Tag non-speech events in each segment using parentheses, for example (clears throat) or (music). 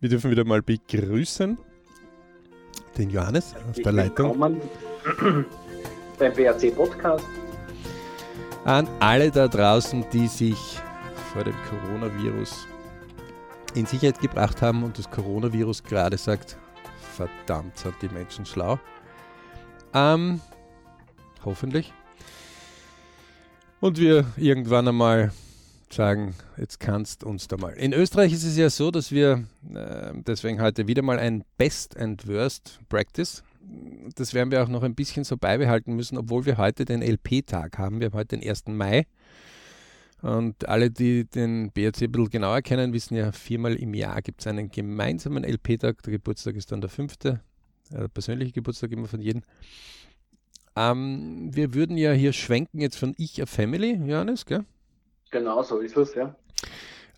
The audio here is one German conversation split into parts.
Wir dürfen wieder mal begrüßen den Johannes auf der Leitung. (clears throat) beim BRC Podcast. An alle da draußen, die sich vor dem Coronavirus in Sicherheit gebracht haben und das Coronavirus gerade sagt, verdammt sind die Menschen schlau. Ähm, hoffentlich. Und wir irgendwann einmal sagen, jetzt kannst uns da mal. In Österreich ist es ja so, dass wir äh, deswegen heute wieder mal ein Best and Worst Practice. Das werden wir auch noch ein bisschen so beibehalten müssen, obwohl wir heute den LP-Tag haben. Wir haben heute den 1. Mai. Und alle, die den BRC ein bisschen genauer kennen, wissen ja, viermal im Jahr gibt es einen gemeinsamen LP-Tag. Der Geburtstag ist dann der fünfte, der persönliche Geburtstag immer von jedem. Ähm, wir würden ja hier schwenken jetzt von Ich a Family, Johannes, gell? Genau, so ist es, ja.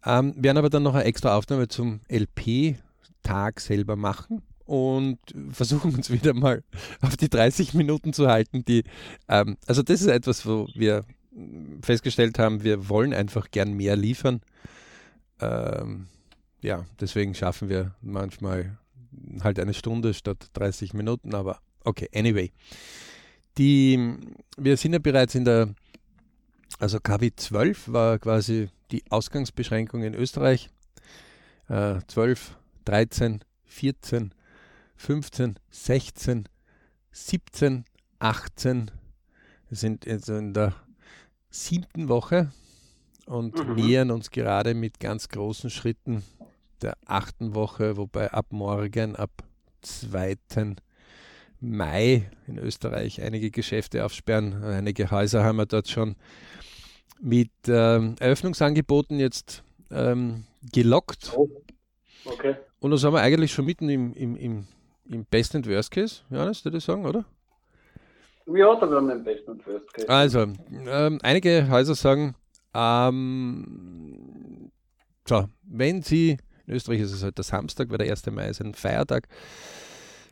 Ähm, werden aber dann noch eine extra Aufnahme zum LP-Tag selber machen und versuchen uns wieder mal auf die 30 Minuten zu halten, die, ähm, also das ist etwas, wo wir festgestellt haben, wir wollen einfach gern mehr liefern. Ähm, ja, deswegen schaffen wir manchmal halt eine Stunde statt 30 Minuten, aber okay, anyway. Die, wir sind ja bereits in der also KW 12 war quasi die Ausgangsbeschränkung in Österreich. Äh, 12, 13, 14, 15, 16, 17, 18. Wir sind also in der siebten Woche und mhm. nähern uns gerade mit ganz großen Schritten der achten Woche, wobei ab morgen, ab 2. Mai in Österreich einige Geschäfte aufsperren. Einige Häuser haben wir dort schon mit ähm, Eröffnungsangeboten jetzt ähm, gelockt. Oh. Okay. Und da sind wir eigentlich schon mitten im, im, im, im Best and Worst Case, Johannes, würde ich sagen, oder? Ja, da haben wir im Best and Worst Case. Also, ähm, einige Häuser sagen, ähm, so, wenn Sie, in Österreich ist es halt der Samstag, weil der 1. Mai ist ein Feiertag,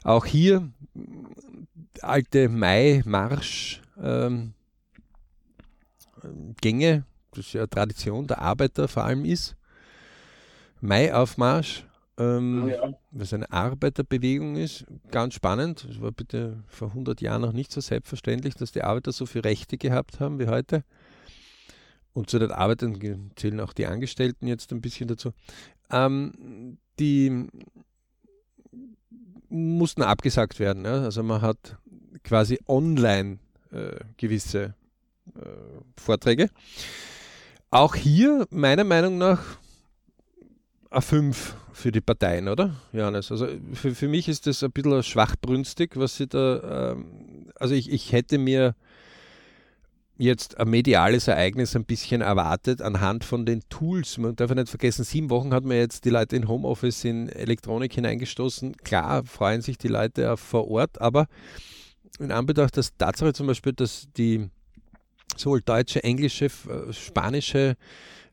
auch hier alte Mai-Marsch ähm, das ja Tradition der Arbeiter vor allem ist. Mai-Aufmarsch, ähm, ja. was eine Arbeiterbewegung ist, ganz spannend. Es war bitte vor 100 Jahren noch nicht so selbstverständlich, dass die Arbeiter so viele Rechte gehabt haben wie heute. Und zu den Arbeitern zählen auch die Angestellten jetzt ein bisschen dazu. Ähm, die mussten abgesagt werden. Ja? Also man hat quasi online äh, gewisse äh, Vorträge. Auch hier meiner Meinung nach A5 für die Parteien, oder? Johannes, also für, für mich ist das ein bisschen schwachbrünstig, was sie da, ähm, also ich, ich hätte mir jetzt ein mediales Ereignis ein bisschen erwartet anhand von den Tools. Man darf ja nicht vergessen, sieben Wochen hat man jetzt die Leute in Homeoffice in Elektronik hineingestoßen. Klar freuen sich die Leute vor Ort, aber in Anbetracht der Tatsache zum Beispiel, dass die sowohl deutsche, englische, äh, spanische,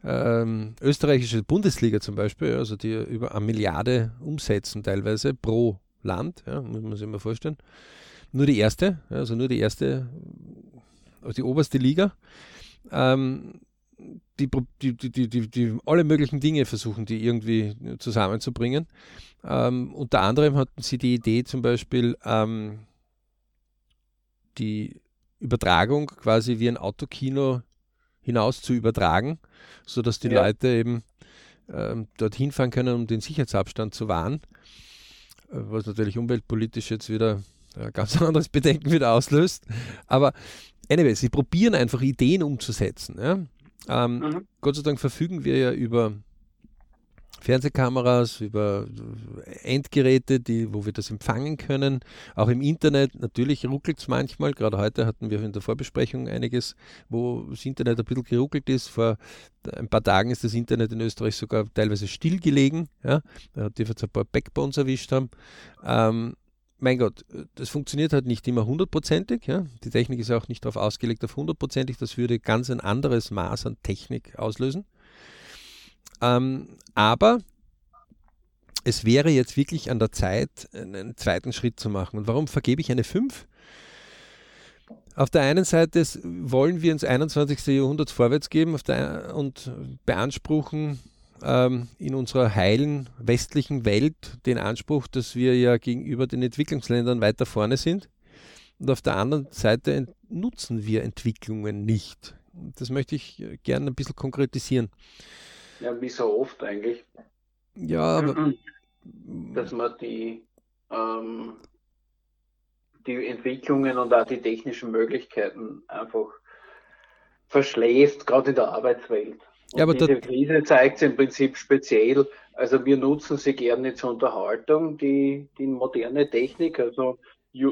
ähm, österreichische Bundesliga zum Beispiel, also die über eine Milliarde umsetzen teilweise pro Land, ja, muss man sich mal vorstellen. Nur die erste, also nur die erste, also die oberste Liga. Ähm, die, die, die, die, die, alle möglichen Dinge versuchen, die irgendwie zusammenzubringen. Ähm, unter anderem hatten sie die Idee zum Beispiel, ähm, die Übertragung quasi wie ein Autokino hinaus zu übertragen, sodass die ja. Leute eben ähm, dorthin fahren können, um den Sicherheitsabstand zu wahren, äh, was natürlich umweltpolitisch jetzt wieder ein ganz (laughs) anderes Bedenken wieder auslöst. Aber anyway, sie probieren einfach Ideen umzusetzen. Ja? Ähm, mhm. Gott sei Dank verfügen wir ja über Fernsehkameras, über Endgeräte, die, wo wir das empfangen können. Auch im Internet, natürlich ruckelt es manchmal. Gerade heute hatten wir in der Vorbesprechung einiges, wo das Internet ein bisschen geruckelt ist. Vor ein paar Tagen ist das Internet in Österreich sogar teilweise stillgelegen. Ja? Da hat die jetzt ein paar Backbones erwischt haben. Ähm, mein Gott, das funktioniert halt nicht immer hundertprozentig. Ja? Die Technik ist auch nicht darauf ausgelegt auf hundertprozentig. Das würde ganz ein anderes Maß an Technik auslösen. Ähm, aber es wäre jetzt wirklich an der Zeit, einen zweiten Schritt zu machen. Und warum vergebe ich eine 5? Auf der einen Seite wollen wir ins 21. Jahrhundert vorwärts geben und beanspruchen ähm, in unserer heilen westlichen Welt den Anspruch, dass wir ja gegenüber den Entwicklungsländern weiter vorne sind. Und auf der anderen Seite nutzen wir Entwicklungen nicht. Das möchte ich äh, gerne ein bisschen konkretisieren. Ja, wie so oft eigentlich. Ja, aber. (clears throat) Dass man die, ähm, die Entwicklungen und auch die technischen Möglichkeiten einfach verschläft, gerade in der Arbeitswelt. Und ja, aber diese Krise zeigt es im Prinzip speziell. Also wir nutzen sie gerne zur Unterhaltung, die, die moderne Technik, also,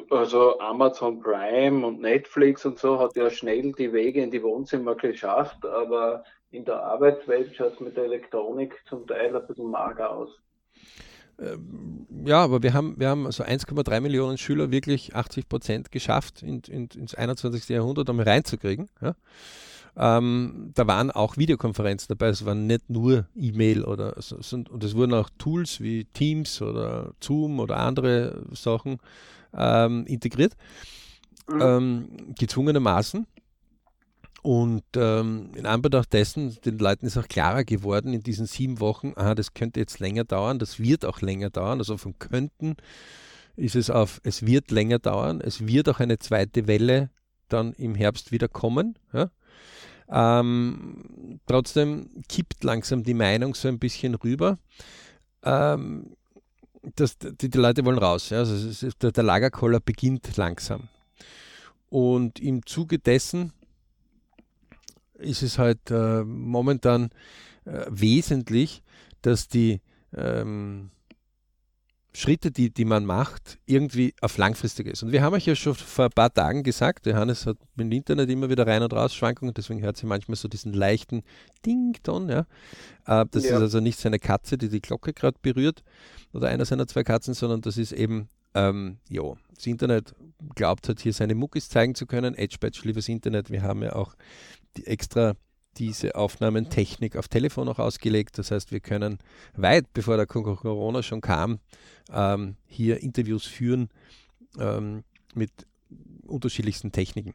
also Amazon Prime und Netflix und so hat ja schnell die Wege in die Wohnzimmer geschafft, aber in der Arbeitswelt schaut es mit der Elektronik zum Teil ein bisschen mager aus. Ähm, ja, aber wir haben, wir haben also 1,3 Millionen Schüler wirklich 80 Prozent geschafft, in, in, ins 21. Jahrhundert einmal reinzukriegen. Ja? Ähm, da waren auch Videokonferenzen dabei, es waren nicht nur E-Mail oder so, und es wurden auch Tools wie Teams oder Zoom oder andere Sachen ähm, integriert, mhm. ähm, gezwungenermaßen. Und ähm, in Anbetracht dessen, den Leuten ist auch klarer geworden in diesen sieben Wochen, aha, das könnte jetzt länger dauern, das wird auch länger dauern. Also von könnten ist es auf, es wird länger dauern, es wird auch eine zweite Welle dann im Herbst wieder kommen. Ja? Ähm, trotzdem kippt langsam die Meinung so ein bisschen rüber. Ähm, dass die, die, Leute wollen raus. Ja? Also ist, der, der Lagerkoller beginnt langsam. Und im Zuge dessen ist es halt äh, momentan äh, wesentlich, dass die ähm, Schritte, die, die man macht, irgendwie auf langfristig ist. Und wir haben euch ja schon vor ein paar Tagen gesagt, Johannes hat mit dem Internet immer wieder rein und raus Schwankungen, deswegen hört sie manchmal so diesen leichten Ding-Ton. Ja? Äh, das ja. ist also nicht seine Katze, die die Glocke gerade berührt oder einer seiner zwei Katzen, sondern das ist eben, ähm, ja, das Internet glaubt hat, hier seine Muckis zeigen zu können. Edge Badge, liebes Internet, wir haben ja auch die extra diese Aufnahmetechnik auf Telefon auch ausgelegt. Das heißt, wir können weit bevor der Corona schon kam, ähm, hier Interviews führen ähm, mit unterschiedlichsten Techniken.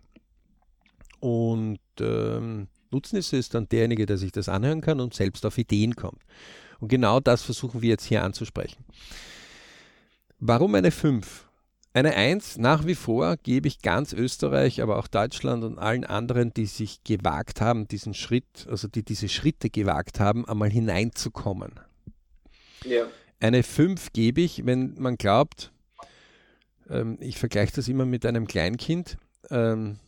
Und ähm, Nutzen ist dann derjenige, der sich das anhören kann und selbst auf Ideen kommt. Und genau das versuchen wir jetzt hier anzusprechen. Warum eine 5? Eine Eins nach wie vor gebe ich ganz Österreich, aber auch Deutschland und allen anderen, die sich gewagt haben, diesen Schritt, also die diese Schritte gewagt haben, einmal hineinzukommen. Ja. Eine Fünf gebe ich, wenn man glaubt, ähm, ich vergleiche das immer mit einem Kleinkind. Ähm,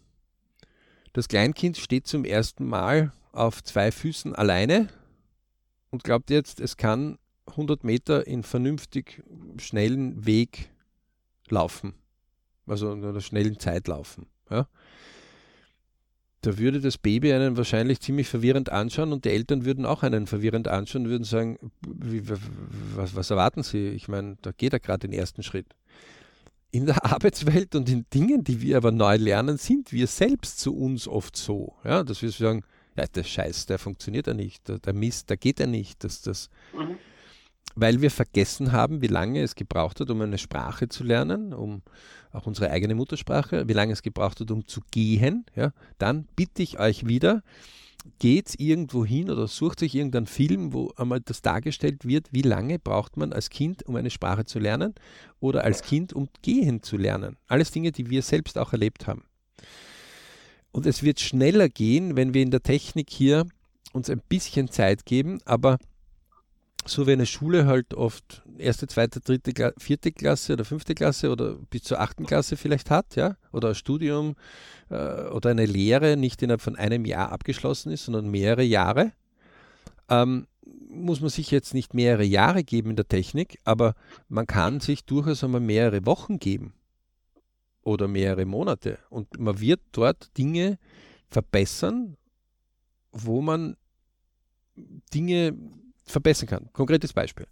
das Kleinkind steht zum ersten Mal auf zwei Füßen alleine und glaubt jetzt, es kann 100 Meter in vernünftig schnellen Weg laufen. Also in einer schnellen Zeit laufen. Ja. Da würde das Baby einen wahrscheinlich ziemlich verwirrend anschauen und die Eltern würden auch einen verwirrend anschauen und würden sagen, wie, was, was erwarten sie? Ich meine, da geht er gerade den ersten Schritt. In der (laughs) Arbeitswelt und in Dingen, die wir aber neu lernen, sind wir selbst zu uns oft so, ja, dass wir sagen, ja, der Scheiß, der funktioniert ja nicht, der, der Mist, der geht ja nicht, dass das, mhm weil wir vergessen haben, wie lange es gebraucht hat, um eine Sprache zu lernen, um auch unsere eigene Muttersprache, wie lange es gebraucht hat, um zu gehen, ja, dann bitte ich euch wieder, geht irgendwo hin oder sucht euch irgendeinen Film, wo einmal das dargestellt wird, wie lange braucht man als Kind, um eine Sprache zu lernen oder als Kind, um gehen zu lernen. Alles Dinge, die wir selbst auch erlebt haben. Und es wird schneller gehen, wenn wir in der Technik hier uns ein bisschen Zeit geben, aber so wie eine Schule halt oft erste, zweite, dritte, vierte Klasse oder fünfte Klasse oder bis zur achten Klasse vielleicht hat, ja, oder ein Studium äh, oder eine Lehre nicht innerhalb von einem Jahr abgeschlossen ist, sondern mehrere Jahre, ähm, muss man sich jetzt nicht mehrere Jahre geben in der Technik, aber man kann sich durchaus einmal mehrere Wochen geben oder mehrere Monate. Und man wird dort Dinge verbessern, wo man Dinge verbessern kann. Konkretes Beispiel.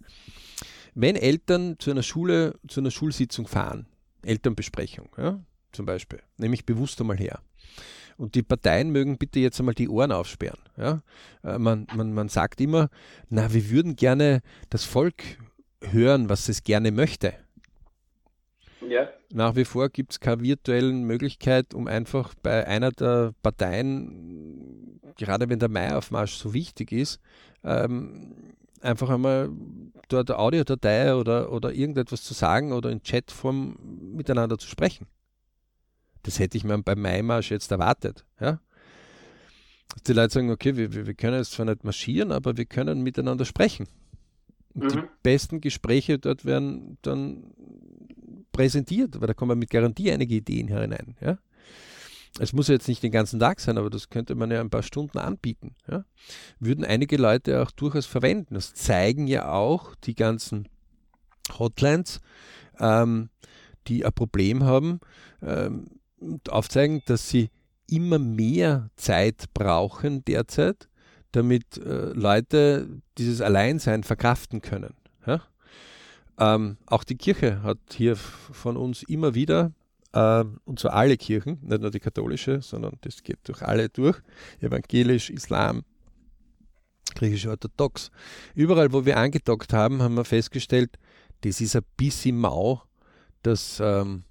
Wenn Eltern zu einer Schule, zu einer Schulsitzung fahren, Elternbesprechung, ja, zum Beispiel, nehme ich bewusst einmal her. Und die Parteien mögen bitte jetzt einmal die Ohren aufsperren. Ja? Äh, man, man, man sagt immer, na, wir würden gerne das Volk hören, was es gerne möchte. Ja. Nach wie vor gibt es keine virtuellen Möglichkeit, um einfach bei einer der Parteien, gerade wenn der Maiaufmarsch so wichtig ist, ähm, einfach einmal dort eine Audiodatei oder, oder irgendetwas zu sagen oder in Chatform miteinander zu sprechen. Das hätte ich mir beim Maimarsch jetzt erwartet. Ja? Dass die Leute sagen, okay, wir, wir können jetzt zwar nicht marschieren, aber wir können miteinander sprechen. Mhm. die besten Gespräche dort werden dann präsentiert, weil da kommen mit Garantie einige Ideen hinein. Ja? Es muss ja jetzt nicht den ganzen Tag sein, aber das könnte man ja ein paar Stunden anbieten. Ja? Würden einige Leute auch durchaus verwenden. Das zeigen ja auch die ganzen Hotlines, ähm, die ein Problem haben, ähm, aufzeigen, dass sie immer mehr Zeit brauchen derzeit, damit äh, Leute dieses Alleinsein verkraften können. Ähm, auch die Kirche hat hier von uns immer wieder, äh, und zwar alle Kirchen, nicht nur die katholische, sondern das geht durch alle durch, evangelisch, Islam, griechisch-orthodox. Überall, wo wir angedockt haben, haben wir festgestellt, das ist ein bisschen mau, dass ähm,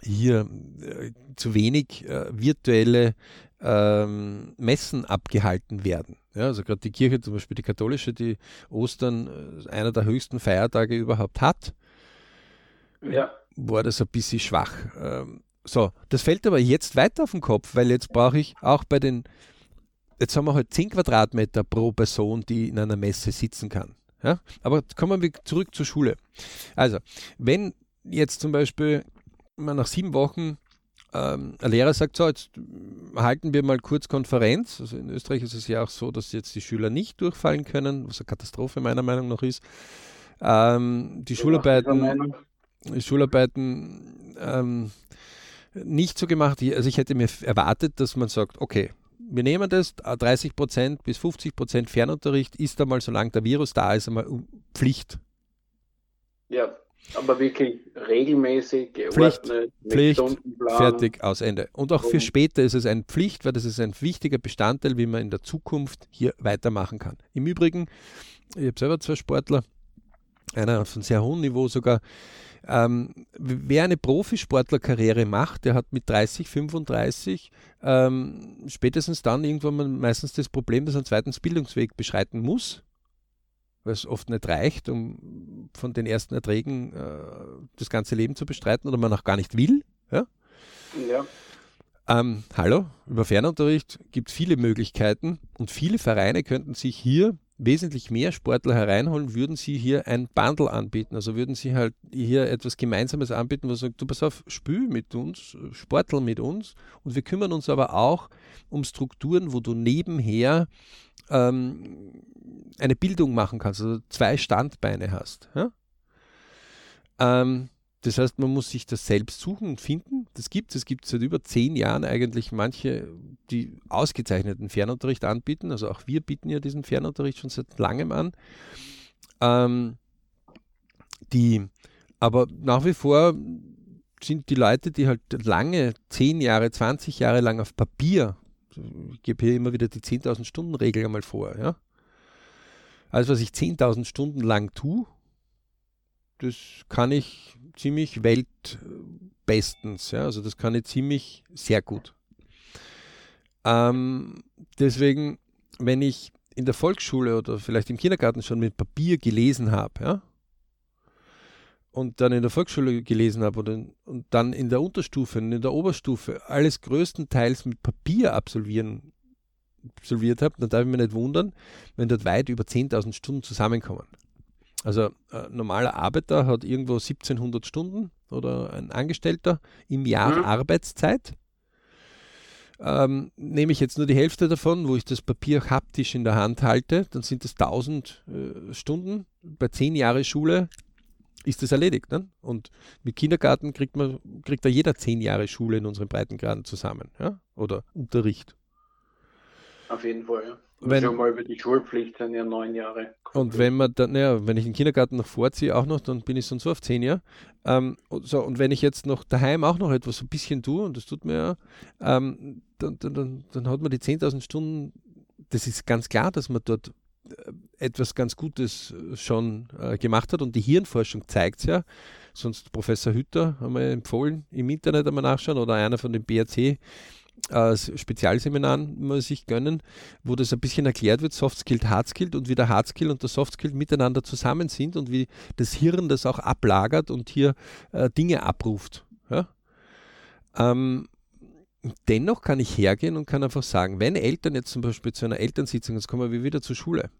hier äh, zu wenig äh, virtuelle ähm, Messen abgehalten werden. Ja, also gerade die Kirche, zum Beispiel die katholische, die Ostern äh, einer der höchsten Feiertage überhaupt hat, ja. war das ein bisschen schwach. Ähm, so, das fällt aber jetzt weiter auf den Kopf, weil jetzt brauche ich auch bei den, jetzt haben wir halt 10 Quadratmeter pro Person, die in einer Messe sitzen kann. Ja? Aber kommen wir zurück zur Schule. Also, wenn jetzt zum Beispiel man nach sieben Wochen ähm, ein Lehrer sagt, so, jetzt halten wir mal kurz Konferenz. Also in Österreich ist es ja auch so, dass jetzt die Schüler nicht durchfallen können, was eine Katastrophe meiner Meinung nach ist. Ähm, die, Schularbeiten, die Schularbeiten ähm, nicht so gemacht. Also ich hätte mir erwartet, dass man sagt, okay, wir nehmen das, 30% bis 50% Fernunterricht ist einmal, solange der Virus da ist, einmal Pflicht. Ja, aber wirklich regelmäßig, geordnet, Pflicht, Pflicht fertig, aus Ende. Und auch für später ist es eine Pflicht, weil das ist ein wichtiger Bestandteil, wie man in der Zukunft hier weitermachen kann. Im Übrigen, ich habe selber zwei Sportler, einer von sehr hohem Niveau sogar. Ähm, wer eine Profisportlerkarriere macht, der hat mit 30, 35 ähm, spätestens dann irgendwann mal meistens das Problem, dass er einen zweiten Bildungsweg beschreiten muss weil es oft nicht reicht, um von den ersten Erträgen äh, das ganze Leben zu bestreiten oder man auch gar nicht will. Ja. ja. Ähm, hallo, über Fernunterricht gibt es viele Möglichkeiten und viele Vereine könnten sich hier wesentlich mehr Sportler hereinholen, würden sie hier ein Bundle anbieten. Also würden sie halt hier etwas Gemeinsames anbieten, wo sie sagen, du pass auf, spül mit uns, Sportler mit uns und wir kümmern uns aber auch um Strukturen, wo du nebenher ähm, eine Bildung machen kannst, also zwei Standbeine hast. Ja? Ähm, das heißt, man muss sich das selbst suchen und finden. Das gibt es. Es gibt seit über zehn Jahren eigentlich manche, die ausgezeichneten Fernunterricht anbieten. Also auch wir bieten ja diesen Fernunterricht schon seit langem an. Ähm, die, aber nach wie vor sind die Leute, die halt lange, zehn Jahre, 20 Jahre lang auf Papier, ich gebe hier immer wieder die 10.000 Stunden Regel einmal vor, ja, alles, was ich 10.000 Stunden lang tue, das kann ich ziemlich weltbestens. Ja? Also das kann ich ziemlich sehr gut. Ähm, deswegen, wenn ich in der Volksschule oder vielleicht im Kindergarten schon mit Papier gelesen habe, ja, und dann in der Volksschule gelesen habe und dann in der Unterstufe und in der Oberstufe alles größtenteils mit Papier absolvieren absolviert habe, dann darf ich mich nicht wundern, wenn dort weit über 10.000 Stunden zusammenkommen. Also ein normaler Arbeiter hat irgendwo 1700 Stunden oder ein Angestellter im Jahr mhm. Arbeitszeit. Ähm, nehme ich jetzt nur die Hälfte davon, wo ich das Papier haptisch in der Hand halte, dann sind es 1000 äh, Stunden. Bei 10 Jahre Schule ist das erledigt. Ne? Und mit Kindergarten kriegt man kriegt da jeder 10 Jahre Schule in unseren Breitengraden zusammen. Ja? Oder Unterricht. Auf jeden Fall, ja. Wenn, schon mal über die Schulpflicht sind ja neun Jahre. Und wenn man dann, naja, wenn ich den Kindergarten noch vorziehe, auch noch, dann bin ich sonst so auf zehn Jahre. Ähm, und, so, und wenn ich jetzt noch daheim auch noch etwas so ein bisschen tue, und das tut mir ja, ähm, dann, dann, dann, dann hat man die 10.000 Stunden, das ist ganz klar, dass man dort etwas ganz Gutes schon äh, gemacht hat und die Hirnforschung zeigt es ja. Sonst Professor Hütter haben wir empfohlen, im Internet einmal nachschauen oder einer von den BRC äh, Spezialseminaren muss ich gönnen, wo das ein bisschen erklärt wird, Soft Skilled, Hard Skilled und wie der Hard Skilled und der Soft Skilled miteinander zusammen sind und wie das Hirn das auch ablagert und hier äh, Dinge abruft. Ja? Ähm, dennoch kann ich hergehen und kann einfach sagen, wenn Eltern jetzt zum Beispiel zu einer Elternsitzung, jetzt kommen wir wieder zur Schule,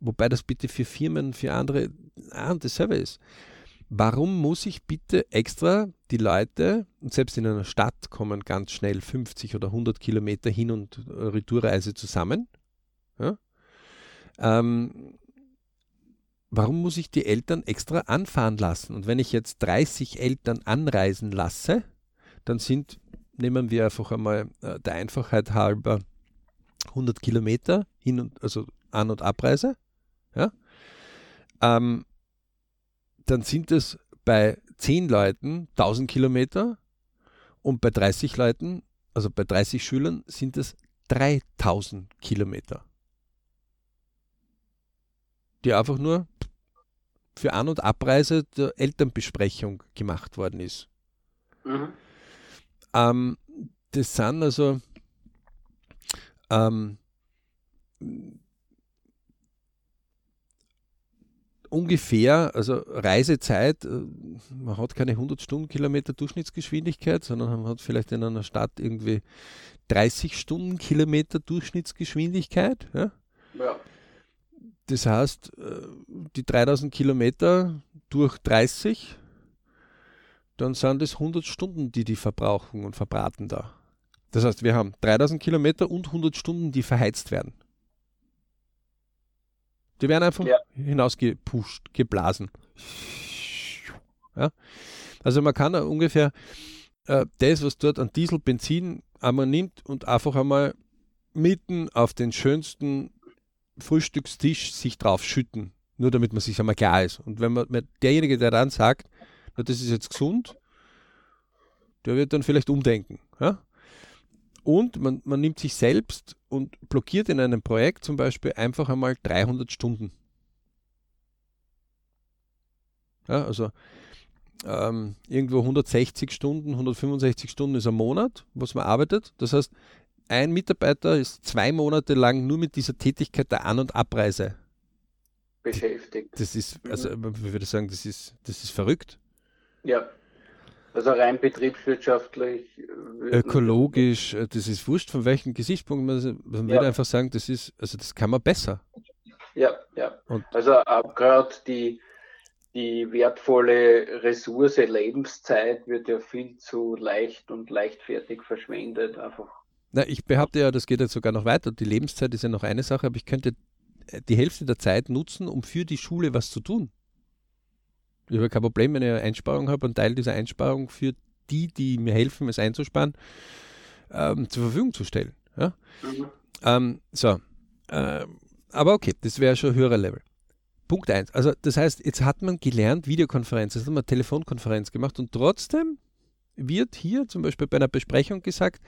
wobei das bitte für Firmen, für andere ah, dasselbe ist. Warum muss ich bitte extra die Leute, und selbst in einer Stadt kommen ganz schnell 50 oder 100 Kilometer Hin- und Retourreise zusammen? Ja? Ähm, warum muss ich die Eltern extra anfahren lassen? Und wenn ich jetzt 30 Eltern anreisen lasse, dann sind, nehmen wir einfach einmal äh, der Einfachheit halber 100 Kilometer hin und also An- und Abreise. Ja? Ähm, dann sind es bei 10 Leuten 1000 Kilometer und bei 30 Leuten, also bei 30 Schülern, sind es 3000 Kilometer. Die einfach nur für An- und Abreise der Elternbesprechung gemacht worden ist. Mhm. Ähm, das sind also ähm, ungefähr, also Reisezeit, äh, man hat keine 100 Stundenkilometer Durchschnittsgeschwindigkeit, sondern man hat vielleicht in einer Stadt irgendwie 30 Stundenkilometer Durchschnittsgeschwindigkeit. Ja? ja. Das heißt, äh, die 3000 Kilometer durch 30, dann sind es 100 Stunden, die die verbrauchen und verbraten da. Das heißt, wir haben 3000 Kilometer und 100 Stunden, die verheizt werden. Die werden einfach ja. hinausgepusht, geblasen. Ja? Also man kann ungefähr äh, das, was dort an Diesel, Benzin einmal nimmt und einfach einmal mitten auf den schönsten Frühstückstisch sich drauf schütten. Nur damit man sich einmal klar ist. Und wenn man derjenige, der dann sagt, na, das ist jetzt gesund, der wird dann vielleicht umdenken. Ja? Und man, man nimmt sich selbst und blockiert in einem Projekt zum Beispiel einfach einmal 300 Stunden. Ja, also ähm, irgendwo 160 Stunden, 165 Stunden ist ein Monat, was man arbeitet. Das heißt, ein Mitarbeiter ist zwei Monate lang nur mit dieser Tätigkeit der An- und Abreise beschäftigt. Das ist, also mhm. ich würde sagen, das ist, das ist verrückt. Ja. Also rein betriebswirtschaftlich. Äh, Ökologisch, äh, das ist wurscht, von welchem Gesichtspunkt man, man ja. würde einfach sagen, das ist, also das kann man besser. Ja, ja. Und also gerade die, die wertvolle Ressource Lebenszeit wird ja viel zu leicht und leichtfertig verschwendet. Einfach. Na, ich behaupte ja, das geht jetzt sogar noch weiter. Die Lebenszeit ist ja noch eine Sache, aber ich könnte äh, die Hälfte der Zeit nutzen, um für die Schule was zu tun. Ich habe kein Problem, wenn ich eine Einsparung habe, einen Teil dieser Einsparung für die, die mir helfen, es einzusparen, ähm, zur Verfügung zu stellen. Ja? Mhm. Ähm, so. Ähm, aber okay, das wäre schon ein höherer Level. Punkt 1. Also das heißt, jetzt hat man gelernt, Videokonferenz, jetzt hat man Telefonkonferenz gemacht und trotzdem wird hier zum Beispiel bei einer Besprechung gesagt,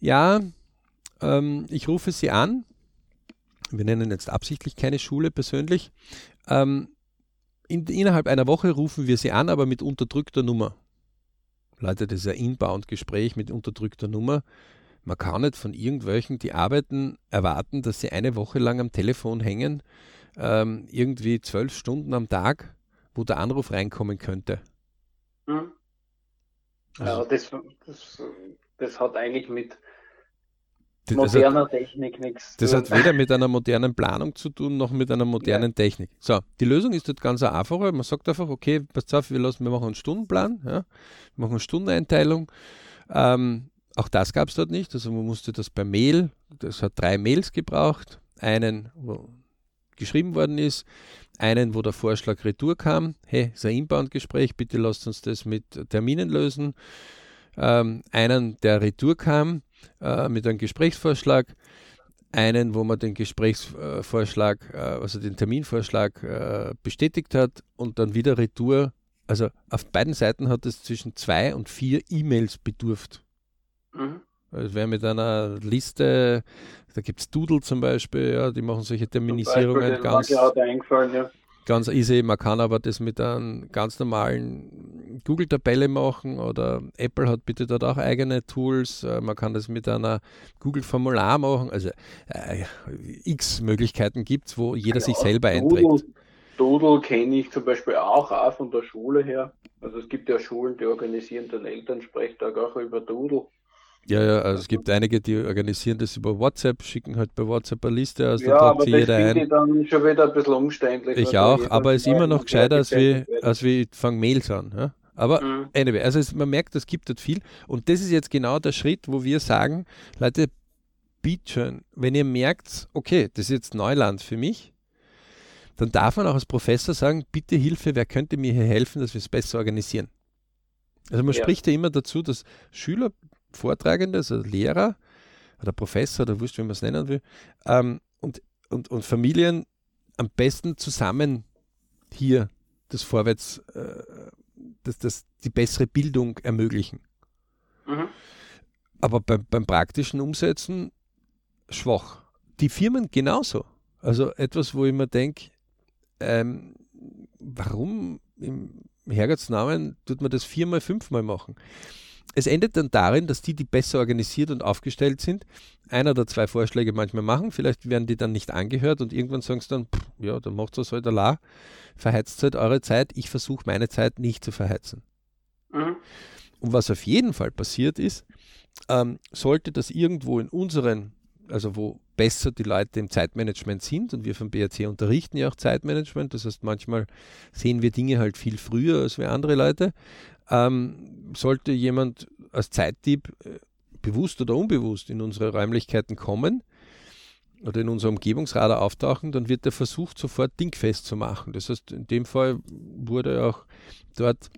ja, ähm, ich rufe Sie an, wir nennen jetzt absichtlich keine Schule persönlich, ähm, in, innerhalb einer Woche rufen wir sie an, aber mit unterdrückter Nummer. Leute, das ist ein Inbound-Gespräch mit unterdrückter Nummer. Man kann nicht von irgendwelchen, die arbeiten, erwarten, dass sie eine Woche lang am Telefon hängen, ähm, irgendwie zwölf Stunden am Tag, wo der Anruf reinkommen könnte. Hm. Also, ja, das, das, das hat eigentlich mit moderner hat, Technik nichts. Das hat weder mit einer modernen Planung zu tun, noch mit einer modernen ja. Technik. So, die Lösung ist dort ganz einfacher. Man sagt einfach, okay, pass auf, wir, lassen, wir machen einen Stundenplan, ja, wir machen eine Stundeneinteilung. Ähm, auch das gab es dort nicht. Also man musste das per Mail, das hat drei Mails gebraucht. Einen, wo geschrieben worden ist, einen, wo der Vorschlag Retour kam, hey, ist ein Inbound-Gespräch, bitte lasst uns das mit Terminen lösen. Ähm, einen, der Retour kam, äh, mit einem Gesprächsvorschlag, einen, wo man den Gesprächsvorschlag, äh, also den Terminvorschlag äh, bestätigt hat und dann wieder Retour. Also auf beiden Seiten hat es zwischen zwei und vier E-Mails bedurft. Mhm. Also wer mit einer Liste, da gibt es Doodle zum Beispiel, ja, die machen solche Terminisierungen Beispiel, ganz, ja. Ganz easy. Man kann aber das mit einem ganz normalen Google-Tabelle machen oder Apple hat bitte dort auch eigene Tools. Äh, man kann das mit einer Google-Formular machen. Also äh, x Möglichkeiten gibt es, wo jeder ja, sich selber Doodle, einträgt. Doodle kenne ich zum Beispiel auch, auch von der Schule her. Also es gibt ja Schulen, die organisieren den Elternsprechtag auch über Doodle. Ja, ja, also es gibt einige, die organisieren das über WhatsApp, schicken halt bei WhatsApp eine Liste aus, ja, dann tragt sie jeder ein. Ich dann schon wieder ein bisschen umständlich. Ich auch, aber es ist immer noch gescheiter, als wie, als wie fang Mails an. Ja? Aber mhm. anyway, also es, man merkt, es gibt dort viel. Und das ist jetzt genau der Schritt, wo wir sagen, Leute, bitte schön, wenn ihr merkt, okay, das ist jetzt Neuland für mich, dann darf man auch als Professor sagen, bitte Hilfe, wer könnte mir hier helfen, dass wir es besser organisieren. Also man ja. spricht ja immer dazu, dass Schüler Vortragende, also Lehrer oder Professor oder wurscht, wie man es nennen will, ähm, und, und, und Familien am besten zusammen hier das Vorwärts, äh, das, das, die bessere Bildung ermöglichen. Mhm. Aber beim, beim praktischen Umsetzen schwach. Die Firmen genauso. Also etwas, wo ich mir denke, ähm, warum im Herrgottsnamen tut man das viermal, fünfmal machen? Es endet dann darin, dass die, die besser organisiert und aufgestellt sind, einer oder zwei Vorschläge manchmal machen, vielleicht werden die dann nicht angehört und irgendwann sagen sie dann, pff, ja, dann macht es halt Allah, verheizt halt eure Zeit, ich versuche meine Zeit nicht zu verheizen. Mhm. Und was auf jeden Fall passiert ist, ähm, sollte das irgendwo in unseren, also wo besser die Leute im Zeitmanagement sind und wir vom BRC unterrichten ja auch Zeitmanagement, das heißt manchmal sehen wir Dinge halt viel früher als wir andere Leute, ähm, sollte jemand als Zeitdieb äh, bewusst oder unbewusst in unsere Räumlichkeiten kommen oder in unser Umgebungsradar auftauchen, dann wird er versucht, sofort dingfest zu machen. Das heißt, in dem Fall wurde auch dort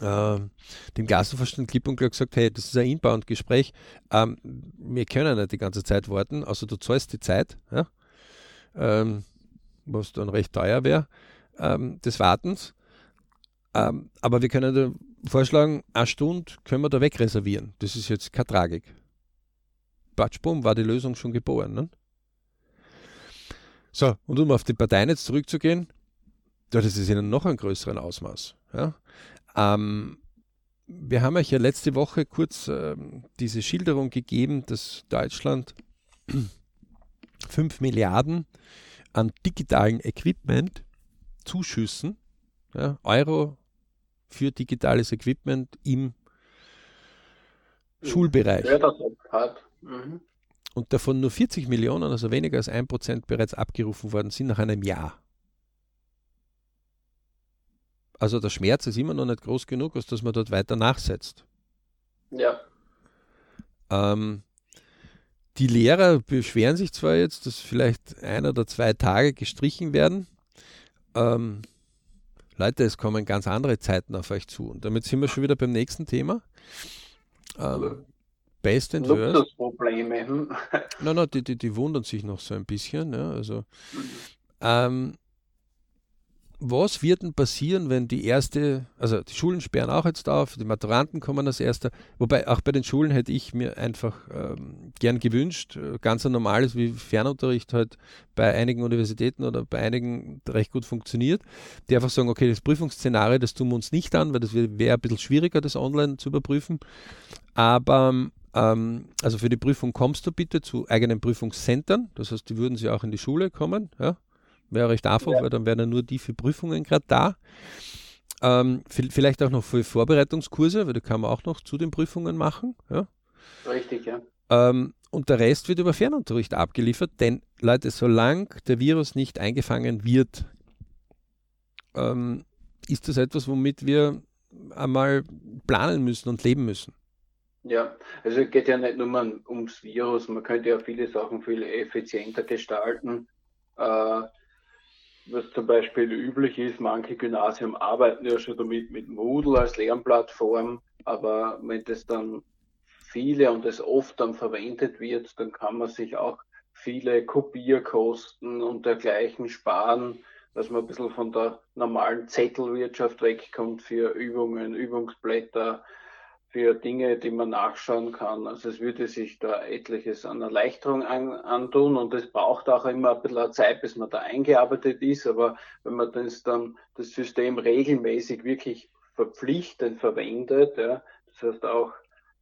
äh, dem Gassenverstand klipp und klar gesagt, hey, das ist ein Inbound-Gespräch, ähm, wir können nicht die ganze Zeit warten, also du zahlst die Zeit, ja? ähm, was dann recht teuer wäre, ähm, des Wartens. Ähm, aber wir können da vorschlagen, eine Stunde können wir da wegreservieren. Das ist jetzt keine Tragik. Batschbum war die Lösung schon geboren. Ne? So, und um auf die Parteien jetzt zurückzugehen, das ist in einem noch einem größeren Ausmaß. Ja? Ähm, wir haben euch ja letzte Woche kurz ähm, diese Schilderung gegeben, dass Deutschland (clears throat) 5 Milliarden an digitalen Equipment Zuschüssen, ja, Euro für digitales Equipment im Schulbereich. Ja, das hat. Mhm. Und davon nur 40 Millionen, also weniger als ein Prozent, bereits abgerufen worden sind nach einem Jahr. Also der Schmerz ist immer noch nicht groß genug, als dass man dort weiter nachsetzt. Ja. Ähm, die Lehrer beschweren sich zwar jetzt, dass vielleicht ein oder zwei Tage gestrichen werden. Ähm, Leute, es kommen ganz andere Zeiten auf euch zu. Und damit sind wir schon wieder beim nächsten Thema. Ähm, Best and Worst. Nein, nein, die, die, die wundern sich noch so ein bisschen. Ja, also, mhm. ähm, was wird denn passieren, wenn die erste, also die Schulen sperren auch jetzt auf, die Maturanten kommen als erster, wobei auch bei den Schulen hätte ich mir einfach ähm, gern gewünscht, äh, ganz ein normales wie Fernunterricht halt bei einigen Universitäten oder bei einigen recht gut funktioniert, die einfach sagen, okay, das Prüfungsszenario, das tun wir uns nicht an, weil das wäre ein bisschen schwieriger, das online zu überprüfen, aber ähm, also für die Prüfung kommst du bitte zu eigenen Prüfungszentren, das heißt, die würden sie auch in die Schule kommen, ja, Wäre recht einfach, ja. weil dann wären ja nur die für Prüfungen gerade da. Ähm, vielleicht auch noch für Vorbereitungskurse, weil da kann man auch noch zu den Prüfungen machen. Ja? Richtig, ja. Ähm, und der Rest wird über Fernunterricht abgeliefert, denn Leute, solange der Virus nicht eingefangen wird, ähm, ist das etwas, womit wir einmal planen müssen und leben müssen. Ja, also es geht ja nicht nur ums Virus, man könnte ja viele Sachen viel effizienter gestalten. Äh, was zum Beispiel üblich ist, manche Gymnasien arbeiten ja schon damit mit Moodle als Lernplattform, aber wenn das dann viele und es oft dann verwendet wird, dann kann man sich auch viele Kopierkosten und dergleichen sparen, dass man ein bisschen von der normalen Zettelwirtschaft wegkommt für Übungen, Übungsblätter, für Dinge, die man nachschauen kann. Also es würde sich da etliches an Erleichterung an, antun und es braucht auch immer ein bisschen Zeit, bis man da eingearbeitet ist. Aber wenn man das dann das System regelmäßig wirklich verpflichtend verwendet. Ja. Das heißt auch,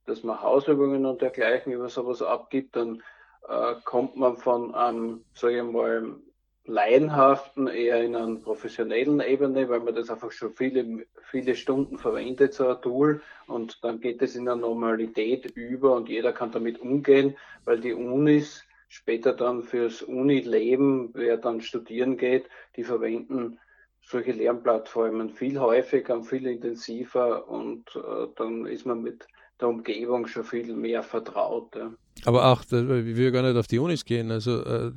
dass man Hausübungen und dergleichen über sowas abgibt, dann äh, kommt man von einem, sage ich mal, laienhaften eher in einer professionellen Ebene, weil man das einfach schon viele, viele Stunden verwendet, so ein Tool. Und dann geht es in eine Normalität über und jeder kann damit umgehen, weil die Unis später dann fürs Uni-Leben, wer dann studieren geht, die verwenden solche Lernplattformen viel häufiger und viel intensiver und äh, dann ist man mit der Umgebung schon viel mehr vertraut. Ja. Aber auch, ich will gar nicht auf die Unis gehen. Also äh,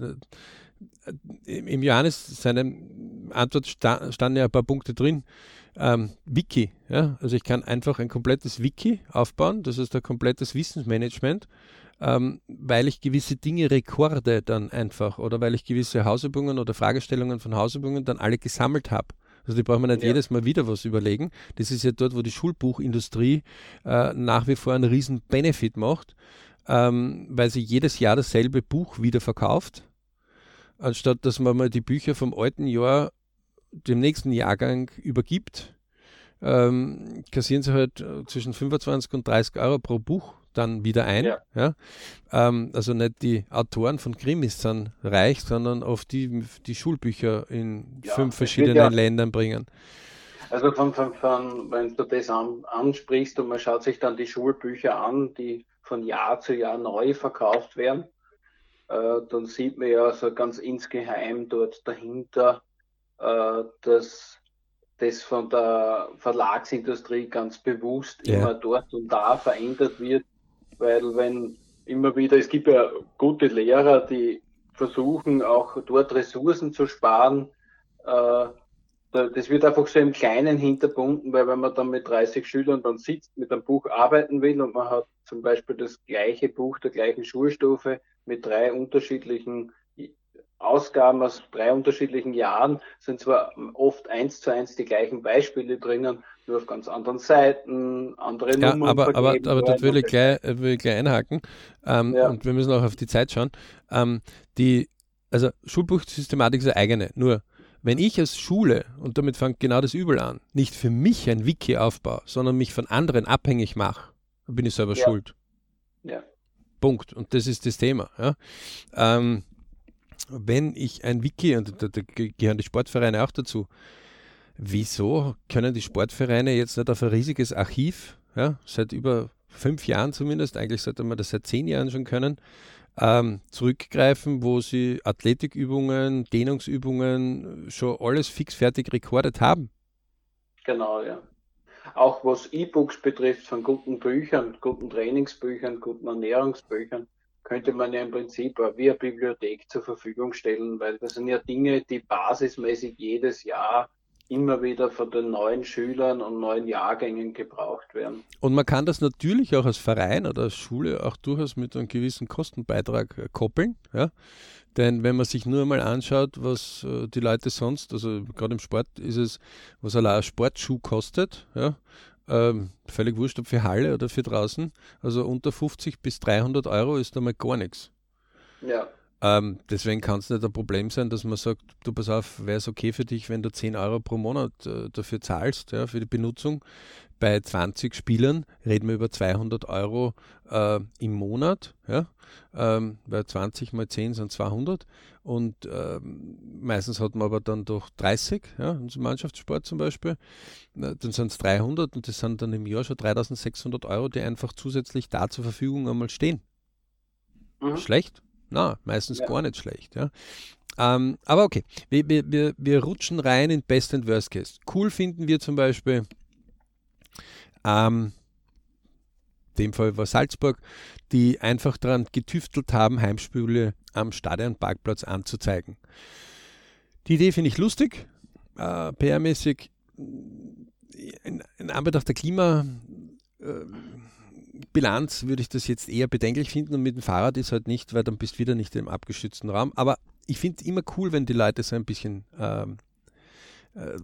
im Johannes seiner Antwort sta standen ja ein paar Punkte drin. Ähm, Wiki, ja, also ich kann einfach ein komplettes Wiki aufbauen, das ist ein komplettes Wissensmanagement, ähm, weil ich gewisse Dinge rekorde dann einfach oder weil ich gewisse Hausübungen oder Fragestellungen von Hausübungen dann alle gesammelt habe. Also die brauchen wir nicht ja. jedes Mal wieder was überlegen. Das ist ja dort, wo die Schulbuchindustrie äh, nach wie vor einen riesen Benefit macht, ähm, weil sie jedes Jahr dasselbe Buch wieder verkauft anstatt dass man mal die Bücher vom alten Jahr dem nächsten Jahrgang übergibt, ähm, kassieren sie halt äh, zwischen 25 und 30 Euro pro Buch dann wieder ein. Ja. ja? Ähm, also nicht die Autoren von Krimis sind reich, sondern oft die, die Schulbücher in ja, fünf verschiedenen ja, Ländern bringen. Also von, von, von, wenn du das an, ansprichst und man schaut sich dann die Schulbücher an, die von Jahr zu Jahr neu verkauft werden, äh, dann sieht man ja so ganz insgeheim dort dahinter, äh, dass das von der Verlagsindustrie ganz bewusst ja. immer dort und da verändert wird, weil wenn immer wieder, es gibt ja gute Lehrer, die versuchen auch dort Ressourcen zu sparen, äh, das wird einfach so im Kleinen hinterbunden, weil wenn man dann mit 30 Schülern dann sitzt, mit einem Buch arbeiten will und man hat zum Beispiel das gleiche Buch der gleichen Schulstufe mit drei unterschiedlichen Ausgaben aus drei unterschiedlichen Jahren, sind zwar oft eins zu eins die gleichen Beispiele drinnen, nur auf ganz anderen Seiten, andere ja, Nummern. Aber, aber, aber dort will ich, gleich, will ich gleich einhaken ähm, ja. und wir müssen auch auf die Zeit schauen. Ähm, die, also Schulbuchsystematik ist eine eigene, nur wenn ich als Schule, und damit fängt genau das Übel an, nicht für mich ein Wiki aufbaue, sondern mich von anderen abhängig mache, dann bin ich selber ja. schuld. Ja. Punkt. Und das ist das Thema. Ja. Ähm, wenn ich ein Wiki, und da, da, gehören die Sportvereine auch dazu, wieso können die Sportvereine jetzt nicht auf ein riesiges Archiv, ja, seit über fünf Jahren zumindest, eigentlich sollte man das seit zehn Jahren schon können, ähm, zurückgreifen, wo sie Athletikübungen, Dehnungsübungen schon alles fixfertig rekordet haben. Genau, ja. Auch was E-Books betrifft, von guten Büchern, guten Trainingsbüchern, guten Ernährungsbüchern, könnte man ja im Prinzip wie eine Bibliothek zur Verfügung stellen, weil das sind ja Dinge, die basismäßig jedes Jahr immer wieder von den neuen Schülern und neuen Jahrgängen gebraucht werden. Und man kann das natürlich auch als Verein oder als Schule auch durchaus mit einem gewissen Kostenbeitrag äh, koppeln. Ja? Denn wenn man sich nur mal anschaut, was äh, die Leute sonst, also gerade im Sport ist es, was allein ein Sportschuh kostet, ja? Ähm, völlig wurscht, ob für Halle oder für draußen. Also unter 50 bis 300 Euro ist da mal gar nichts. Ja. Ähm, deswegen kann es nicht ein Problem sein, dass man sagt, du pass auf, wäre es okay für dich, wenn du 10 Euro pro Monat äh, dafür zahlst, ja, für die Benutzung. Bei 20 Spielern reden wir über 200 Euro äh, im Monat, ja, ähm, weil 20 mal 10 sind 200 und ähm, meistens hat man aber dann doch 30, ja, unser Mannschaftssport zum Beispiel, dann sind es 300 und das sind dann im Jahr schon 3600 Euro, die einfach zusätzlich da zur Verfügung einmal stehen. Mhm. Schlecht? Na, meistens ja. gar nicht schlecht. Ja. Ähm, aber okay, wir, wir, wir rutschen rein in Best and Worst Case. Cool finden wir zum Beispiel, ähm, dem Fall war Salzburg, die einfach daran getüftelt haben, Heimspiele am Stadionparkplatz anzuzeigen. Die Idee finde ich lustig, äh, PR-mäßig. In, in Anbetracht der Klima, äh, Bilanz würde ich das jetzt eher bedenklich finden und mit dem Fahrrad ist halt nicht, weil dann bist du wieder nicht im abgeschützten Raum. Aber ich finde es immer cool, wenn die Leute so ein bisschen ähm, äh,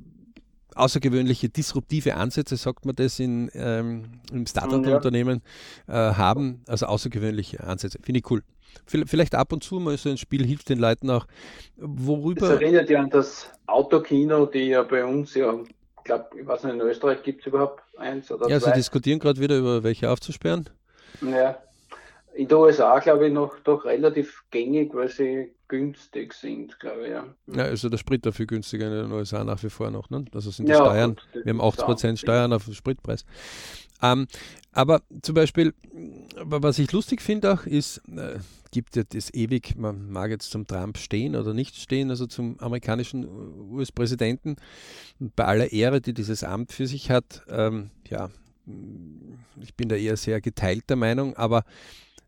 außergewöhnliche disruptive Ansätze, sagt man das in, ähm, im Startup-Unternehmen, äh, haben, also außergewöhnliche Ansätze. Finde ich cool. Vielleicht ab und zu mal so ein Spiel hilft den Leuten auch. Worüber. Das erinnert ja an das Autokino, die ja bei uns ja ich glaube, ich weiß nicht, in Österreich gibt es überhaupt eins oder ja, zwei. Ja, sie diskutieren gerade wieder über welche aufzusperren. Ja. In den USA, glaube ich, noch doch relativ gängig, weil sie günstig sind, glaube ich. Ja, ja also der Sprit dafür günstiger in den USA nach wie vor noch. Ne? Also sind die ja, Steuern. Gut, wir haben 80% Steuern auf den Spritpreis. Ähm, aber zum Beispiel, was ich lustig finde auch, ist, äh, gibt ja das ewig, man mag jetzt zum Trump stehen oder nicht stehen, also zum amerikanischen US-Präsidenten. Bei aller Ehre, die dieses Amt für sich hat, ähm, ja, ich bin da eher sehr geteilter Meinung, aber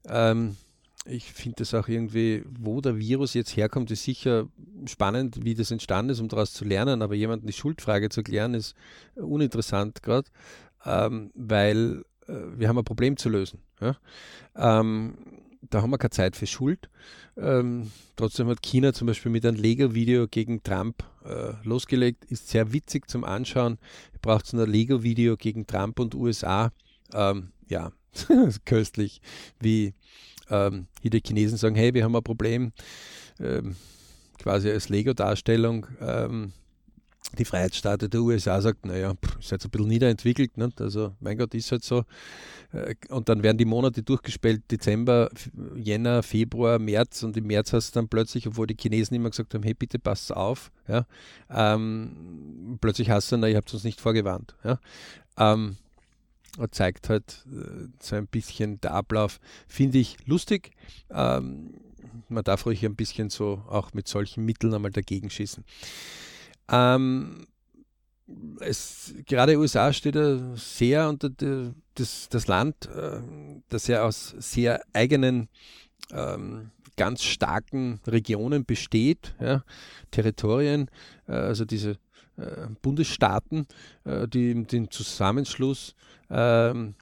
ähm, ich finde es auch irgendwie, wo der Virus jetzt herkommt, ist sicher spannend, wie das entstanden ist, um daraus zu lernen, aber jemanden die Schuldfrage zu klären, ist uninteressant gerade, ähm, weil äh, wir haben ein Problem zu lösen. Ja? Ähm, da haben wir keine Zeit für Schuld. Ähm, trotzdem hat China zum Beispiel mit einem Lego-Video gegen Trump äh, losgelegt. Ist sehr witzig zum Anschauen. Braucht so ein Lego-Video gegen Trump und USA. Ähm, ja, (laughs) köstlich, wie ähm, hier die Chinesen sagen, hey, wir haben ein Problem. Ähm, quasi als Lego-Darstellung. Ähm, die Freiheitsstaate der USA sagt, naja, ist jetzt ein bisschen niederentwickelt, nicht? also mein Gott, ist halt so. Äh, und dann werden die Monate durchgespielt, Dezember, Jänner, Februar, März und im März hast du dann plötzlich, obwohl die Chinesen immer gesagt haben, hey, bitte passt auf, ja, ähm, plötzlich hast du, na, ihr habt uns nicht vorgewarnt. Ja. Ähm, zeigt halt äh, so ein bisschen der Ablauf, finde ich lustig. Ähm, man darf ruhig ein bisschen so auch mit solchen Mitteln einmal dagegen schießen. Ähm, es, gerade USA steht ja sehr unter de, das, das Land, äh, das ja aus sehr eigenen, ähm, ganz starken Regionen besteht, ja, Territorien, äh, also diese äh, Bundesstaaten, äh, die den Zusammenschluss ähm,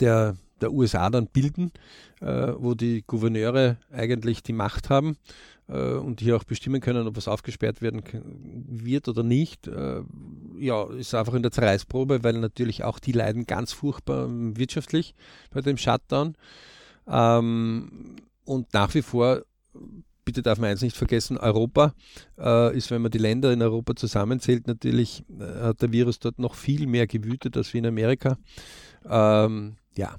der, der USA dann bilden, äh, wo die Gouverneure eigentlich die Macht haben äh, und hier auch bestimmen können, ob was aufgesperrt werden wird oder nicht, äh, ja, ist einfach in der Zerreißprobe, weil natürlich auch die leiden ganz furchtbar wirtschaftlich bei dem Shutdown. Ähm, und nach wie vor, bitte darf man eins nicht vergessen, Europa äh, ist, wenn man die Länder in Europa zusammenzählt, natürlich äh, hat der Virus dort noch viel mehr gewütet als wie in Amerika. Ähm, ja,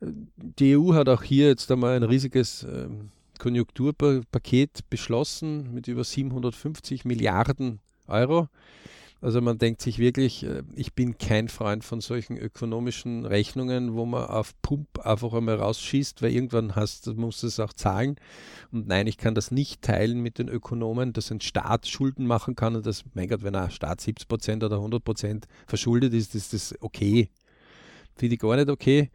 die EU hat auch hier jetzt einmal ein riesiges ähm, Konjunkturpaket beschlossen mit über 750 Milliarden Euro. Also man denkt sich wirklich, äh, ich bin kein Freund von solchen ökonomischen Rechnungen, wo man auf Pump einfach einmal rausschießt, weil irgendwann hast, musst du es auch zahlen. Und nein, ich kann das nicht teilen mit den Ökonomen, dass ein Staat Schulden machen kann und das, mein Gott, wenn ein Staat 70 Prozent oder 100 Prozent verschuldet ist, ist das okay. Finde ich gar nicht okay.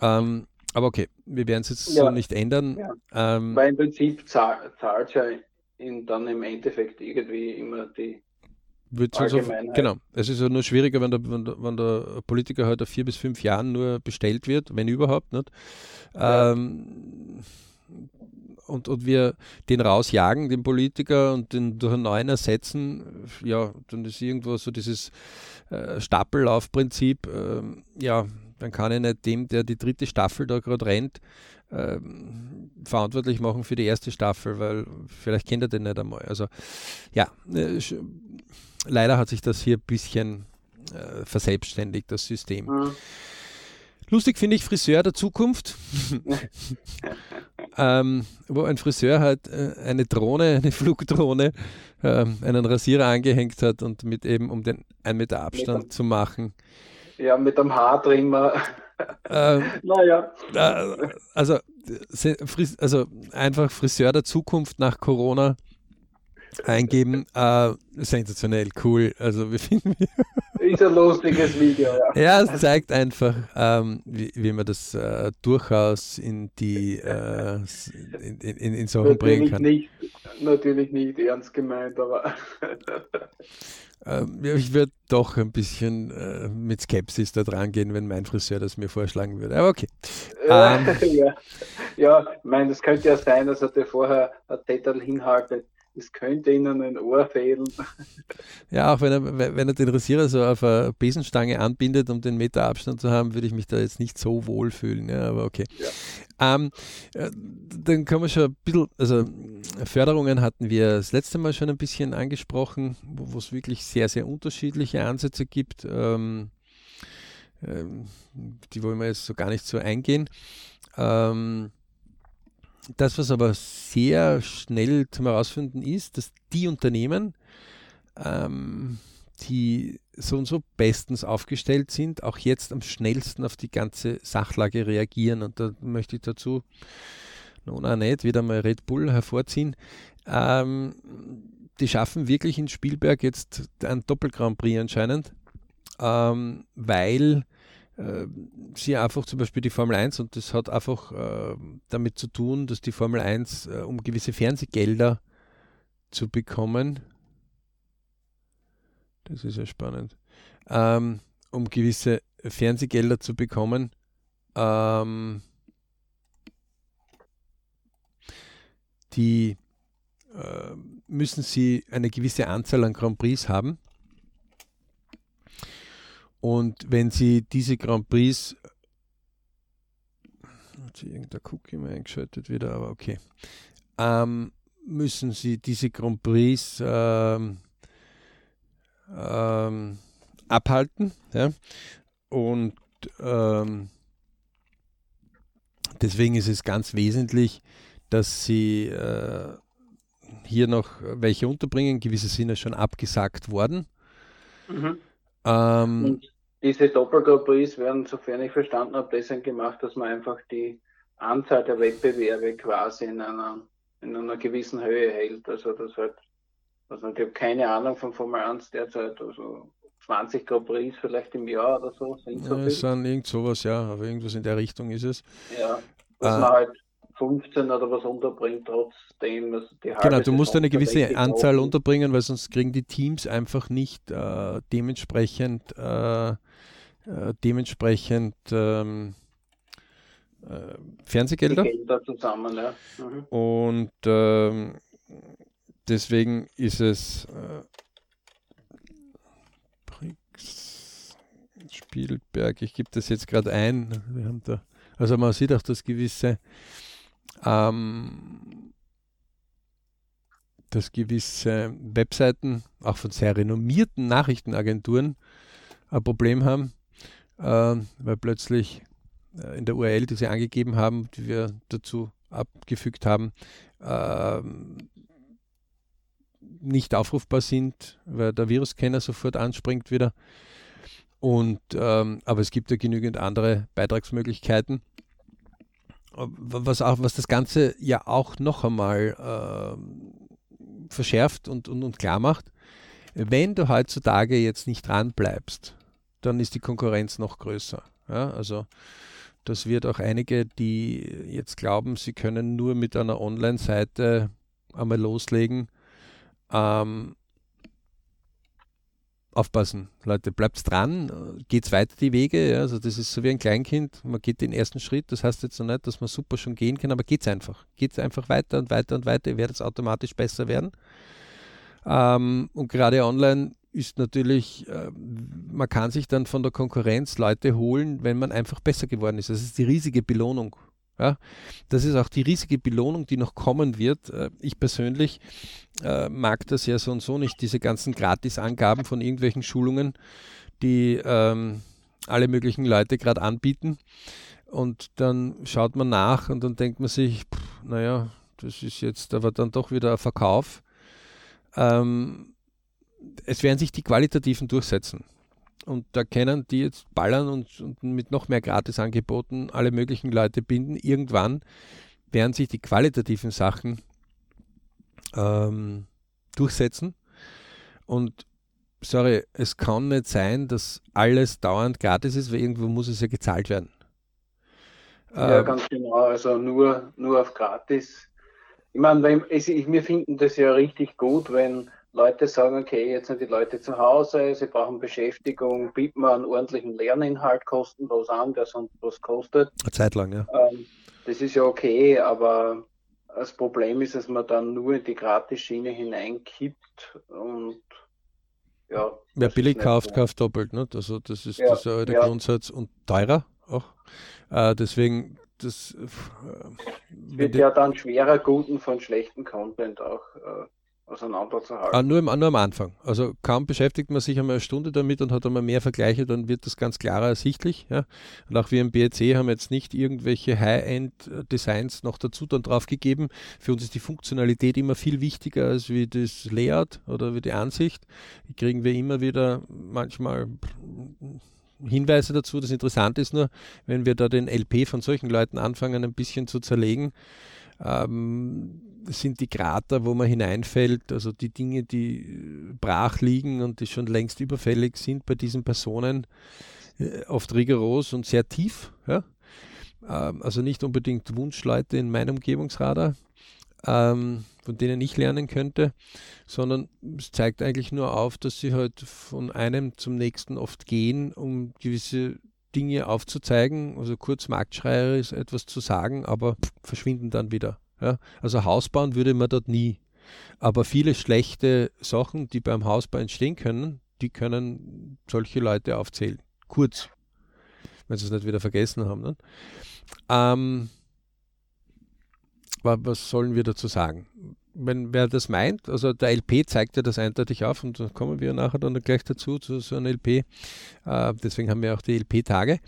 Ähm, aber okay, wir werden es jetzt ja. so nicht ändern. Ja. Ähm, Weil im Prinzip zahlt, zahlt ja in, dann im Endeffekt irgendwie immer die Allgemeinheit. genau. Es ist ja nur schwieriger, wenn der, wenn, der, wenn der Politiker halt auf vier bis fünf Jahren nur bestellt wird, wenn überhaupt. Nicht? Ja. Ähm, und, und wir den rausjagen, den Politiker, und den durch einen neuen ersetzen, ja, dann ist irgendwo so dieses äh, Stapellaufprinzip, äh, ja, dann kann ich nicht dem, der die dritte Staffel da gerade rennt, äh, verantwortlich machen für die erste Staffel, weil vielleicht kennt er den nicht einmal. Also ja, äh, leider hat sich das hier ein bisschen äh, verselbstständigt, das System. Mhm. Lustig finde ich Friseur der Zukunft, (laughs) ähm, wo ein Friseur halt äh, eine Drohne, eine Flugdrohne, äh, einen Rasierer angehängt hat und mit eben, um den 1 Meter Abstand zu machen, ja, mit dem Haartrimmer. Ähm, (laughs) naja. Äh, also, also einfach Friseur der Zukunft nach Corona eingeben. Äh, sensationell, cool. Also wir finden. Ist ein lustiges Video, ja. Ja, es zeigt einfach, ähm, wie, wie man das äh, durchaus in die äh, in, in, in Sachen natürlich bringen kann. Nicht, natürlich nicht ernst gemeint, aber (laughs) Ähm, ich würde doch ein bisschen äh, mit Skepsis da dran gehen, wenn mein Friseur das mir vorschlagen würde. Aber okay. Ähm, (laughs) ja, ja, ich meine, das könnte ja sein, dass er dir vorher ein Zettel hinhaltet. Es könnte ihnen ein Ohr fehlen. Ja, auch wenn er, wenn er den Rasierer so auf eine Besenstange anbindet, um den Meter Abstand zu haben, würde ich mich da jetzt nicht so wohl fühlen. Ja, aber okay. Ja. Ähm, äh, dann können wir schon ein bisschen, also Förderungen hatten wir das letzte Mal schon ein bisschen angesprochen, wo es wirklich sehr, sehr unterschiedliche Ansätze gibt. Ähm, ähm, die wollen wir jetzt so gar nicht so eingehen. Ähm, das, was aber sehr schnell zum Herausfinden ist, dass die Unternehmen, ähm, die so und so bestens aufgestellt sind, auch jetzt am schnellsten auf die ganze Sachlage reagieren. Und da möchte ich dazu noch nicht wieder mal Red Bull hervorziehen. Ähm, die schaffen wirklich in Spielberg jetzt ein Doppel-Grand Prix anscheinend, ähm, weil äh, sie einfach zum Beispiel die Formel 1 und das hat einfach äh, damit zu tun, dass die Formel 1, äh, um gewisse Fernsehgelder zu bekommen, das ist ja spannend, ähm, um gewisse Fernsehgelder zu bekommen, ähm, die äh, müssen sie eine gewisse Anzahl an Grand Prix haben und wenn Sie diese Grand Prix, hat sich irgendein Cookie mal eingeschaltet wieder, aber okay, ähm, müssen Sie diese Grand Prix ähm, ähm, abhalten. Ja? Und ähm, deswegen ist es ganz wesentlich, dass Sie äh, hier noch welche unterbringen. Gewisse sind ja schon abgesagt worden. Mhm. Ähm, diese Doppelgruppis werden, sofern ich verstanden habe, deswegen gemacht, dass man einfach die Anzahl der Wettbewerbe quasi in einer, in einer gewissen Höhe hält. Also das halt, also ich habe keine Ahnung von Formel 1 derzeit, also 20 Grand Prix vielleicht im Jahr oder so. Sind so ja, es sind irgend sowas, ja, aber irgendwas in der Richtung ist es. Ja, dass äh, man halt 15 oder was unterbringt, trotzdem. Also die genau, du musst eine gewisse Anzahl unterbringen, weil sonst kriegen die Teams einfach nicht äh, dementsprechend, äh, äh, dementsprechend ähm, äh, Fernsehgelder. Gelder zusammen, ja. Mhm. Und ähm, deswegen ist es äh, Spielberg, ich gebe das jetzt gerade ein. Wir haben da, also man sieht auch, dass gewisse ähm, dass gewisse Webseiten, auch von sehr renommierten Nachrichtenagenturen, ein Problem haben, äh, weil plötzlich äh, in der URL, die sie angegeben haben, die wir dazu abgefügt haben, äh, nicht aufrufbar sind, weil der Viruskenner sofort anspringt wieder. Und, ähm, aber es gibt ja genügend andere Beitragsmöglichkeiten was, auch, was das Ganze ja auch noch einmal äh, verschärft und, und, und klar macht, wenn du heutzutage jetzt nicht dran bleibst, dann ist die Konkurrenz noch größer. Ja? Also das wird auch einige, die jetzt glauben, sie können nur mit einer Online-Seite einmal loslegen, ähm, aufpassen, Leute, bleibt dran, geht's weiter die Wege. Ja, also das ist so wie ein Kleinkind, man geht den ersten Schritt, das heißt jetzt noch nicht, dass man super schon gehen kann, aber geht's einfach. Geht's einfach weiter und weiter und weiter, ihr werdet es automatisch besser werden. Ähm, und gerade online ist natürlich, äh, man kann sich dann von der Konkurrenz Leute holen, wenn man einfach besser geworden ist. Das ist die riesige Belohnung. Ja, das ist auch die riesige Belohnung, die noch kommen wird. Äh, ich persönlich äh, mag das ja so und so nicht, diese ganzen Gratisangaben von irgendwelchen Schulungen, die ähm, alle möglichen Leute gerade anbieten. Und dann schaut man nach und dann denkt man sich, pff, naja, das ist jetzt aber dann doch wieder ein Verkauf. Ähm, es werden sich die qualitativen durchsetzen. Und da können die jetzt ballern und, und mit noch mehr Gratisangeboten alle möglichen Leute binden. Irgendwann werden sich die qualitativen Sachen ähm, durchsetzen. Und sorry, es kann nicht sein, dass alles dauernd gratis ist, weil irgendwo muss es ja gezahlt werden. Ja, ähm, ganz genau. Also nur, nur auf gratis. Ich meine, ich, wir finden das ja richtig gut, wenn Leute sagen, okay, jetzt sind die Leute zu Hause, sie brauchen Beschäftigung, bieten wir einen ordentlichen Lerninhalt kostenlos an, der sonst was kostet. Eine Zeit lang, ja. Ähm, das ist ja okay, aber das Problem ist, dass man dann nur in die Gratisschiene hineinkippt und ja. Wer billig kauft, kauft doppelt. Ne? Also das ist ja, das der ja. Grundsatz und teurer auch. Äh, deswegen das äh, wird ja dann schwerer, guten von schlechten Content auch äh, auseinanderzuhalten. Ah, nur, im, nur am Anfang. Also kaum beschäftigt man sich einmal eine Stunde damit und hat einmal mehr Vergleiche, dann wird das ganz klarer ersichtlich. Ja? Und auch wir im BRC haben jetzt nicht irgendwelche High-End-Designs noch dazu dann drauf gegeben. Für uns ist die Funktionalität immer viel wichtiger als wie das Layout oder wie die Ansicht. Die kriegen wir immer wieder manchmal Hinweise dazu. Das Interessante ist nur, wenn wir da den LP von solchen Leuten anfangen, ein bisschen zu zerlegen, ähm, sind die Krater, wo man hineinfällt, also die Dinge, die äh, brach liegen und die schon längst überfällig sind bei diesen Personen, äh, oft rigoros und sehr tief. Ja? Ähm, also nicht unbedingt Wunschleute in meinem Umgebungsradar, ähm, von denen ich lernen könnte, sondern es zeigt eigentlich nur auf, dass sie halt von einem zum nächsten oft gehen, um gewisse Dinge aufzuzeigen, also kurz marktschreierisch etwas zu sagen, aber verschwinden dann wieder. Ja? Also Haus bauen würde man dort nie. Aber viele schlechte Sachen, die beim Hausbau entstehen können, die können solche Leute aufzählen. Kurz, wenn sie es nicht wieder vergessen haben. Ne? Ähm, was sollen wir dazu sagen? Wenn wer das meint, also der LP zeigt ja das eindeutig auf und da kommen wir nachher dann gleich dazu, zu so einem LP. Äh, deswegen haben wir auch die LP-Tage.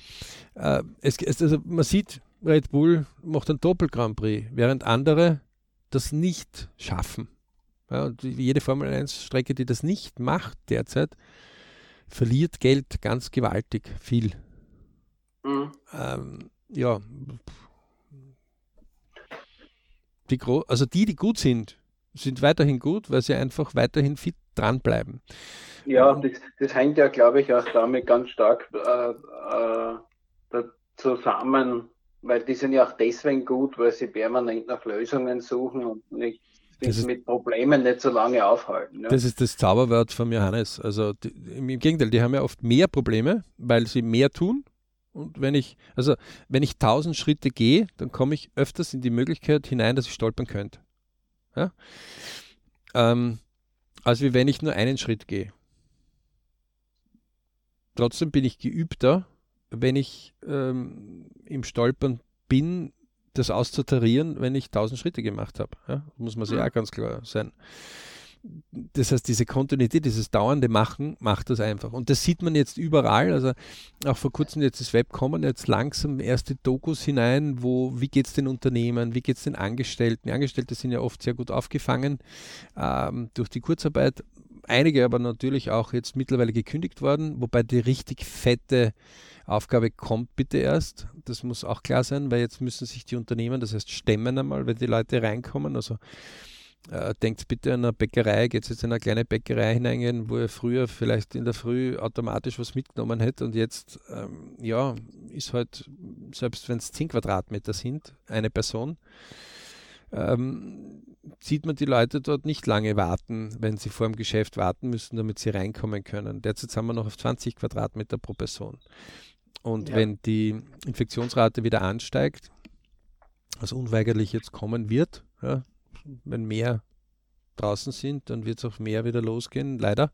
Äh, also man sieht, Red Bull macht ein Doppel-Grand Prix, während andere das nicht schaffen. Ja, und jede Formel 1-Strecke, die das nicht macht derzeit, verliert Geld ganz gewaltig viel. Mhm. Ähm, ja, die also die, die gut sind, sind weiterhin gut, weil sie einfach weiterhin fit dranbleiben. Ja, das, das hängt ja, glaube ich, auch damit ganz stark äh, äh, zusammen, weil die sind ja auch deswegen gut, weil sie permanent nach Lösungen suchen und nicht sich mit Problemen nicht so lange aufhalten. Ja. Das ist das Zauberwort von Johannes. Also die, im Gegenteil, die haben ja oft mehr Probleme, weil sie mehr tun. Und wenn ich, also wenn ich tausend Schritte gehe, dann komme ich öfters in die Möglichkeit hinein, dass ich stolpern könnte. Ja? Ähm, als wie wenn ich nur einen Schritt gehe. Trotzdem bin ich geübter, wenn ich ähm, im Stolpern bin, das auszutarieren, wenn ich tausend Schritte gemacht habe. Ja? Muss man sich ja mhm. auch ganz klar sein. Das heißt, diese Kontinuität, dieses dauernde Machen macht das einfach. Und das sieht man jetzt überall. Also auch vor kurzem jetzt das Web kommen jetzt langsam erste Dokus hinein, wo wie geht es den Unternehmen, wie geht es den Angestellten. Die Angestellte sind ja oft sehr gut aufgefangen ähm, durch die Kurzarbeit. Einige aber natürlich auch jetzt mittlerweile gekündigt worden, wobei die richtig fette Aufgabe kommt bitte erst. Das muss auch klar sein, weil jetzt müssen sich die Unternehmen, das heißt stemmen einmal, wenn die Leute reinkommen. Also äh, denkt bitte an eine Bäckerei, geht jetzt in eine kleine Bäckerei hineingehen, wo ihr früher vielleicht in der Früh automatisch was mitgenommen hätte und jetzt, ähm, ja, ist halt, selbst wenn es 10 Quadratmeter sind, eine Person, ähm, sieht man die Leute dort nicht lange warten, wenn sie vor dem Geschäft warten müssen, damit sie reinkommen können. Derzeit sind wir noch auf 20 Quadratmeter pro Person. Und ja. wenn die Infektionsrate wieder ansteigt, was unweigerlich jetzt kommen wird, ja, wenn mehr draußen sind, dann wird es auch mehr wieder losgehen, leider.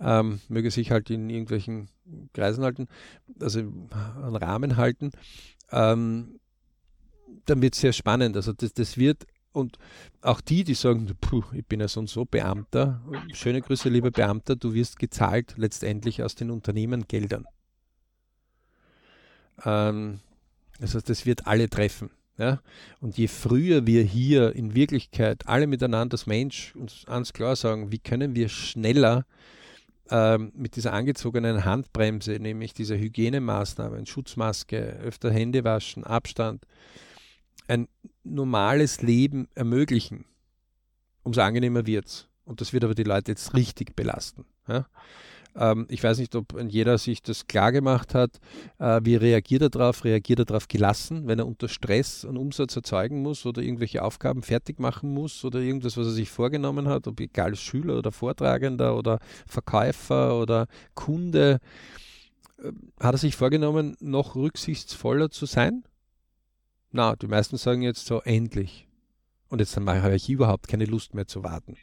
Ähm, möge sich halt in irgendwelchen Kreisen halten, also einen Rahmen halten. Ähm, dann wird es sehr spannend. Also das, das wird und auch die, die sagen, puh, ich bin ja so und so Beamter, schöne Grüße, lieber Beamter, du wirst gezahlt letztendlich aus den Unternehmengeldern. Ähm, also das wird alle treffen. Ja? Und je früher wir hier in Wirklichkeit alle miteinander als Mensch uns ganz klar sagen, wie können wir schneller ähm, mit dieser angezogenen Handbremse, nämlich dieser Hygienemaßnahmen, Schutzmaske, öfter Hände waschen, Abstand, ein normales Leben ermöglichen, umso angenehmer wird es. Und das wird aber die Leute jetzt richtig belasten. Ja? Ähm, ich weiß nicht, ob jeder sich das klar gemacht hat. Äh, wie reagiert er darauf? Reagiert er darauf gelassen, wenn er unter Stress einen Umsatz erzeugen muss oder irgendwelche Aufgaben fertig machen muss oder irgendwas, was er sich vorgenommen hat, ob egal Schüler oder Vortragender oder Verkäufer oder Kunde. Äh, hat er sich vorgenommen, noch rücksichtsvoller zu sein? Na, die meisten sagen jetzt so endlich. Und jetzt habe ich überhaupt keine Lust mehr zu warten.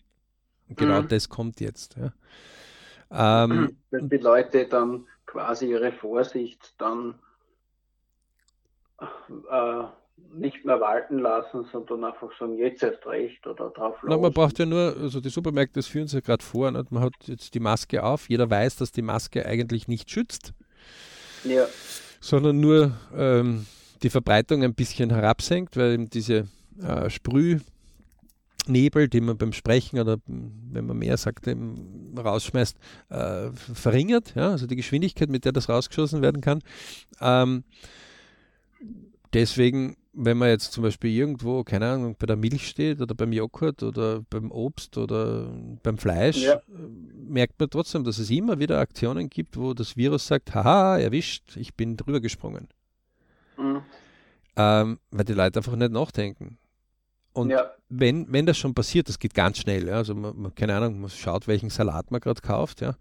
Und genau Mhm. das kommt jetzt. Ja. Ähm, (clears throat) Dass die Leute dann quasi ihre Vorsicht dann äh, nicht mehr walten lassen, sondern einfach sagen, jetzt erst recht oder drauf na, los. man braucht ja nur, also die Supermärkte, das führen sie gerade vor, nicht? man hat jetzt die Maske auf, jeder weiß, dass die Maske eigentlich nicht schützt, Ja, sondern nur ähm, die Verbreitung ein bisschen herabsenkt, weil eben diese äh, Sprühnebel, die man beim Sprechen oder wenn man mehr sagt, eben rausschmeißt, äh, verringert, ja, also die Geschwindigkeit, mit der das rausgeschossen werden kann. Ähm, deswegen, wenn man jetzt zum Beispiel irgendwo, keine Ahnung, bei der Milch steht oder beim Joghurt oder beim Obst oder beim Fleisch, Ja. äh, merkt man trotzdem, dass es immer wieder Aktionen gibt, wo das Virus sagt, haha, erwischt, ich bin drüber gesprungen. Ähm, weil die Leute einfach nicht nachdenken. Und ja, wenn, wenn das schon passiert, das geht ganz schnell, ja, also man, man, keine Ahnung, man schaut, welchen Salat man gerade kauft, ja,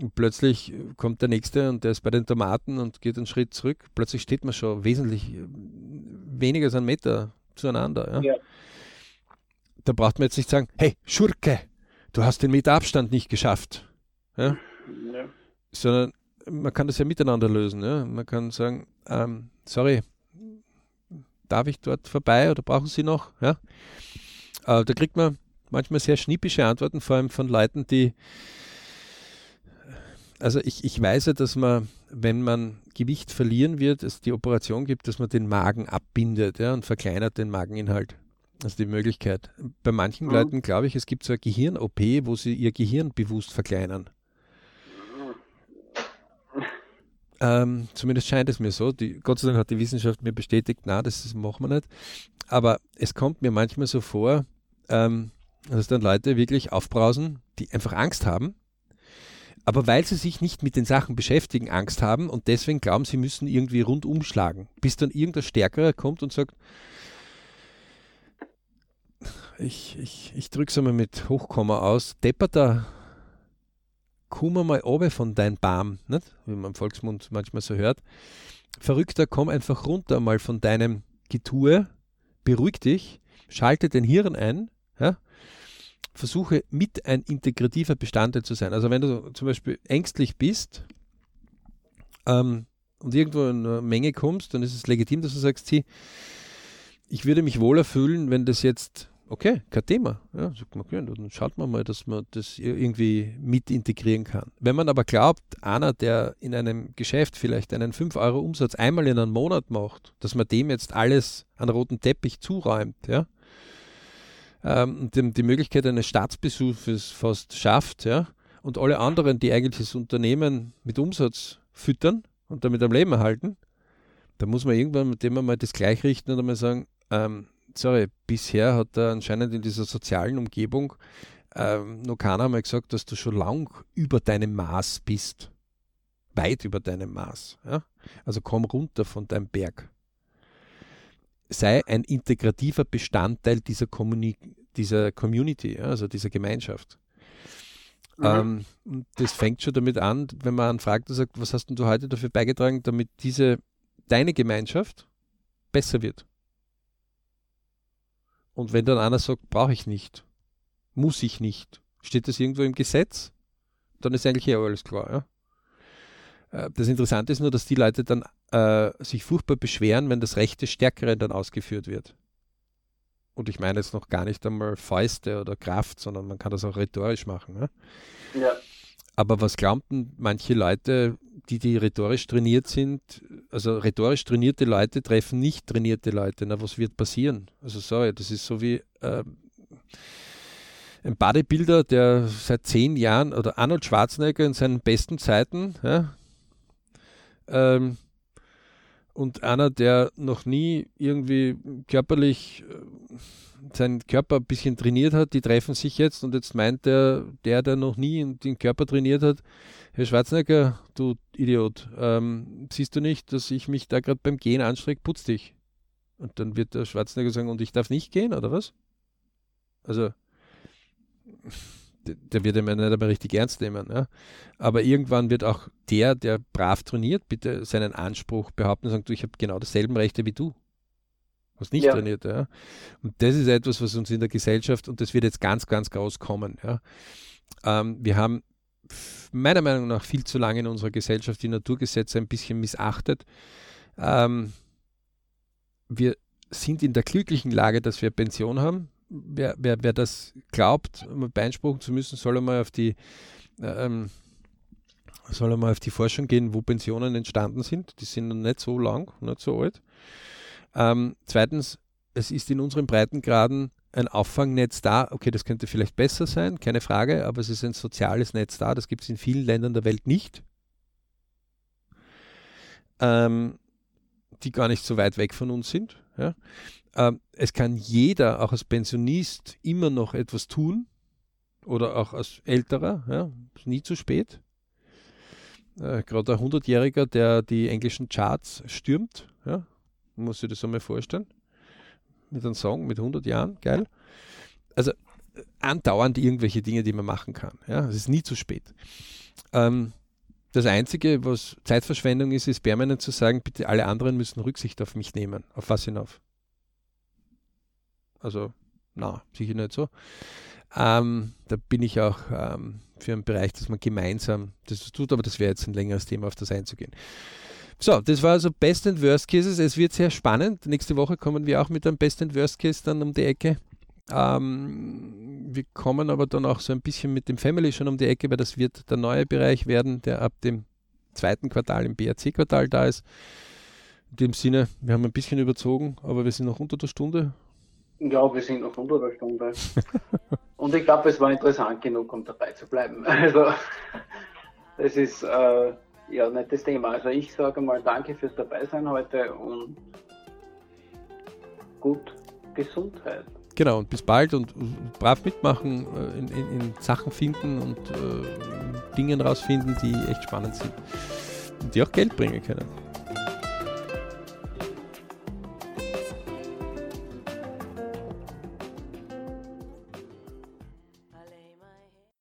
und plötzlich kommt der Nächste und der ist bei den Tomaten und geht einen Schritt zurück, plötzlich steht man schon wesentlich äh, weniger als einen Meter zueinander, ja. Ja. Da braucht man jetzt nicht sagen, hey, Schurke, du hast den Meter Abstand nicht geschafft, ja. sondern man kann das ja miteinander lösen, ja, man kann sagen, ähm, sorry, darf ich dort vorbei oder brauchen Sie noch? Ja? Äh, da kriegt man manchmal sehr schnippische Antworten, vor allem von Leuten, die. Also ich, ich weiß ja, dass man, wenn man Gewicht verlieren wird, es die Operation gibt, dass man den Magen abbindet ja, und verkleinert den Mageninhalt. Ist die Möglichkeit. Bei manchen Mhm. Leuten glaube ich, es gibt so eine Gehirn-OP, wo sie ihr Gehirn bewusst verkleinern. Ähm, zumindest scheint es mir so. Die, Gott sei Dank hat die Wissenschaft mir bestätigt, na, das ist- machen wir nicht. Aber es kommt mir manchmal so vor, ähm, dass dann Leute wirklich aufbrausen, die einfach Angst haben. Aber weil sie sich nicht mit den Sachen beschäftigen, Angst haben und deswegen glauben, sie müssen irgendwie rundum schlagen, bis dann irgendein Stärkerer kommt und sagt, ich, ich, ich drücke es einmal mit Hochkomma aus, depperter komm mal obe von dein Baum, nicht? wie man im Volksmund manchmal so hört. Verrückter, komm einfach runter mal von deinem Getue, beruhig dich, schalte dein Hirn ein, ja? versuche mit ein integrativer Bestandteil zu sein. Also wenn du zum Beispiel ängstlich bist ähm, und irgendwo in eine Menge kommst, dann ist es legitim, dass du sagst, ich würde mich wohler fühlen, wenn das jetzt Okay, kein Thema. Ja, sagt man, okay, dann schaut man mal, dass man das irgendwie mit integrieren kann. Wenn man aber glaubt, einer, der in einem Geschäft vielleicht einen 5 Euro Umsatz einmal in einem Monat macht, dass man dem jetzt alles an roten Teppich zuräumt, ja, ähm, und dem die Möglichkeit eines Staatsbesuches fast schafft, ja, und alle anderen, die eigentlich das Unternehmen mit Umsatz füttern und damit am Leben erhalten, da muss man irgendwann mit dem einmal das gleich richten und einmal sagen, ähm, sorry, bisher hat er anscheinend in dieser sozialen Umgebung ähm, noch keiner mal gesagt, dass du schon lang über deinem Maß bist. Weit über deinem Maß. Ja? Also komm runter von deinem Berg. Sei ein integrativer Bestandteil dieser, Communi dieser Community, ja? also dieser Gemeinschaft. Mhm. Ähm, und das fängt schon damit an, wenn man fragt und sagt, was hast denn du heute dafür beigetragen, damit diese deine Gemeinschaft besser wird. Und wenn dann einer sagt, brauche ich nicht, muss ich nicht, steht das irgendwo im Gesetz, dann ist eigentlich eh alles klar. Ja? Äh, Das Interessante ist nur, dass die Leute dann äh, sich furchtbar beschweren, wenn das Recht des Stärkeren dann ausgeführt wird. Und ich meine jetzt noch gar nicht einmal Fäuste oder Kraft, sondern man kann das auch rhetorisch machen. Ja? Ja, Aber was glaubten manche Leute, die, die rhetorisch trainiert sind, also rhetorisch trainierte Leute treffen nicht trainierte Leute. Na, was wird passieren? Also sorry, das ist so wie ähm, ein Bodybuilder, der seit zehn Jahren, oder Arnold Schwarzenegger in seinen besten Zeiten, ja, ähm, und einer, der noch nie irgendwie körperlich äh, seinen Körper ein bisschen trainiert hat, die treffen sich jetzt und jetzt meint der, der, der noch nie den Körper trainiert hat, Herr Schwarzenegger, du Idiot, ähm, siehst du nicht, dass ich mich da gerade beim Gehen anstrecke, putz dich. Und dann wird der Schwarzenegger sagen, und ich darf nicht gehen, oder was? Also, der, wird ihn nicht einmal richtig ernst nehmen. Ja? Aber irgendwann wird auch der, der brav trainiert, bitte seinen Anspruch behaupten und sagen, du, ich habe genau dieselben Rechte wie du. hast nicht ja. trainiert. Ja. Und das ist etwas, was uns in der Gesellschaft, und das wird jetzt ganz, ganz groß kommen. Ja. Ähm, wir haben meiner Meinung nach viel zu lange in unserer Gesellschaft die Naturgesetze ein bisschen missachtet. Ähm, wir sind in der glücklichen Lage, dass wir Pension haben. Wer, wer, wer das glaubt, beanspruchen zu müssen, soll einmal auf die ähm, soll einmal auf die Forschung gehen, wo Pensionen entstanden sind. Die sind noch nicht so lang, nicht so alt. Ähm, zweitens, es ist in unseren Breitengraden ein Auffangnetz da. Okay, das könnte vielleicht besser sein, keine Frage, aber es ist ein soziales Netz da. Das gibt es in vielen Ländern der Welt nicht. Ähm, die gar nicht so weit weg von uns sind. Ja. Ähm, es kann jeder, auch als Pensionist, immer noch etwas tun oder auch als Älterer. Ja. Nie zu spät. Äh, Gerade ein 100-Jähriger, der die englischen Charts stürmt, ja, muss sich das einmal vorstellen. Mit einem Song mit 100 Jahren, geil. Also äh, andauernd irgendwelche Dinge, die man machen kann. Ja, es ist nie zu spät. Ähm, das Einzige, was Zeitverschwendung ist, ist permanent zu sagen, bitte alle anderen müssen Rücksicht auf mich nehmen. Auf was hinauf? Also, na, sicher nicht so. Ähm, da bin ich auch ähm, für einen Bereich, dass man gemeinsam das tut, aber das wäre jetzt ein längeres Thema, auf das einzugehen. So, das war also Best and Worst Cases. Es wird sehr spannend. Nächste Woche kommen wir auch mit einem Best and Worst Case dann um die Ecke. Ähm, wir kommen aber dann auch so ein bisschen mit dem Family schon um die Ecke, weil das wird der neue Bereich werden, der ab dem zweiten Quartal im BRC-Quartal da ist. In dem Sinne, wir haben ein bisschen überzogen, aber wir sind noch unter der Stunde. Ja, wir sind noch unter der Stunde. (laughs) Und ich glaube, es war interessant genug, um dabei zu bleiben. (laughs) Also, das ist äh, ja nicht das Thema. Also, ich sage mal danke fürs Dabeisein heute und gut Gesundheit. Genau, und bis bald und brav mitmachen, äh, in, in, in Sachen finden und äh, Dingen rausfinden, die echt spannend sind und die auch Geld bringen können.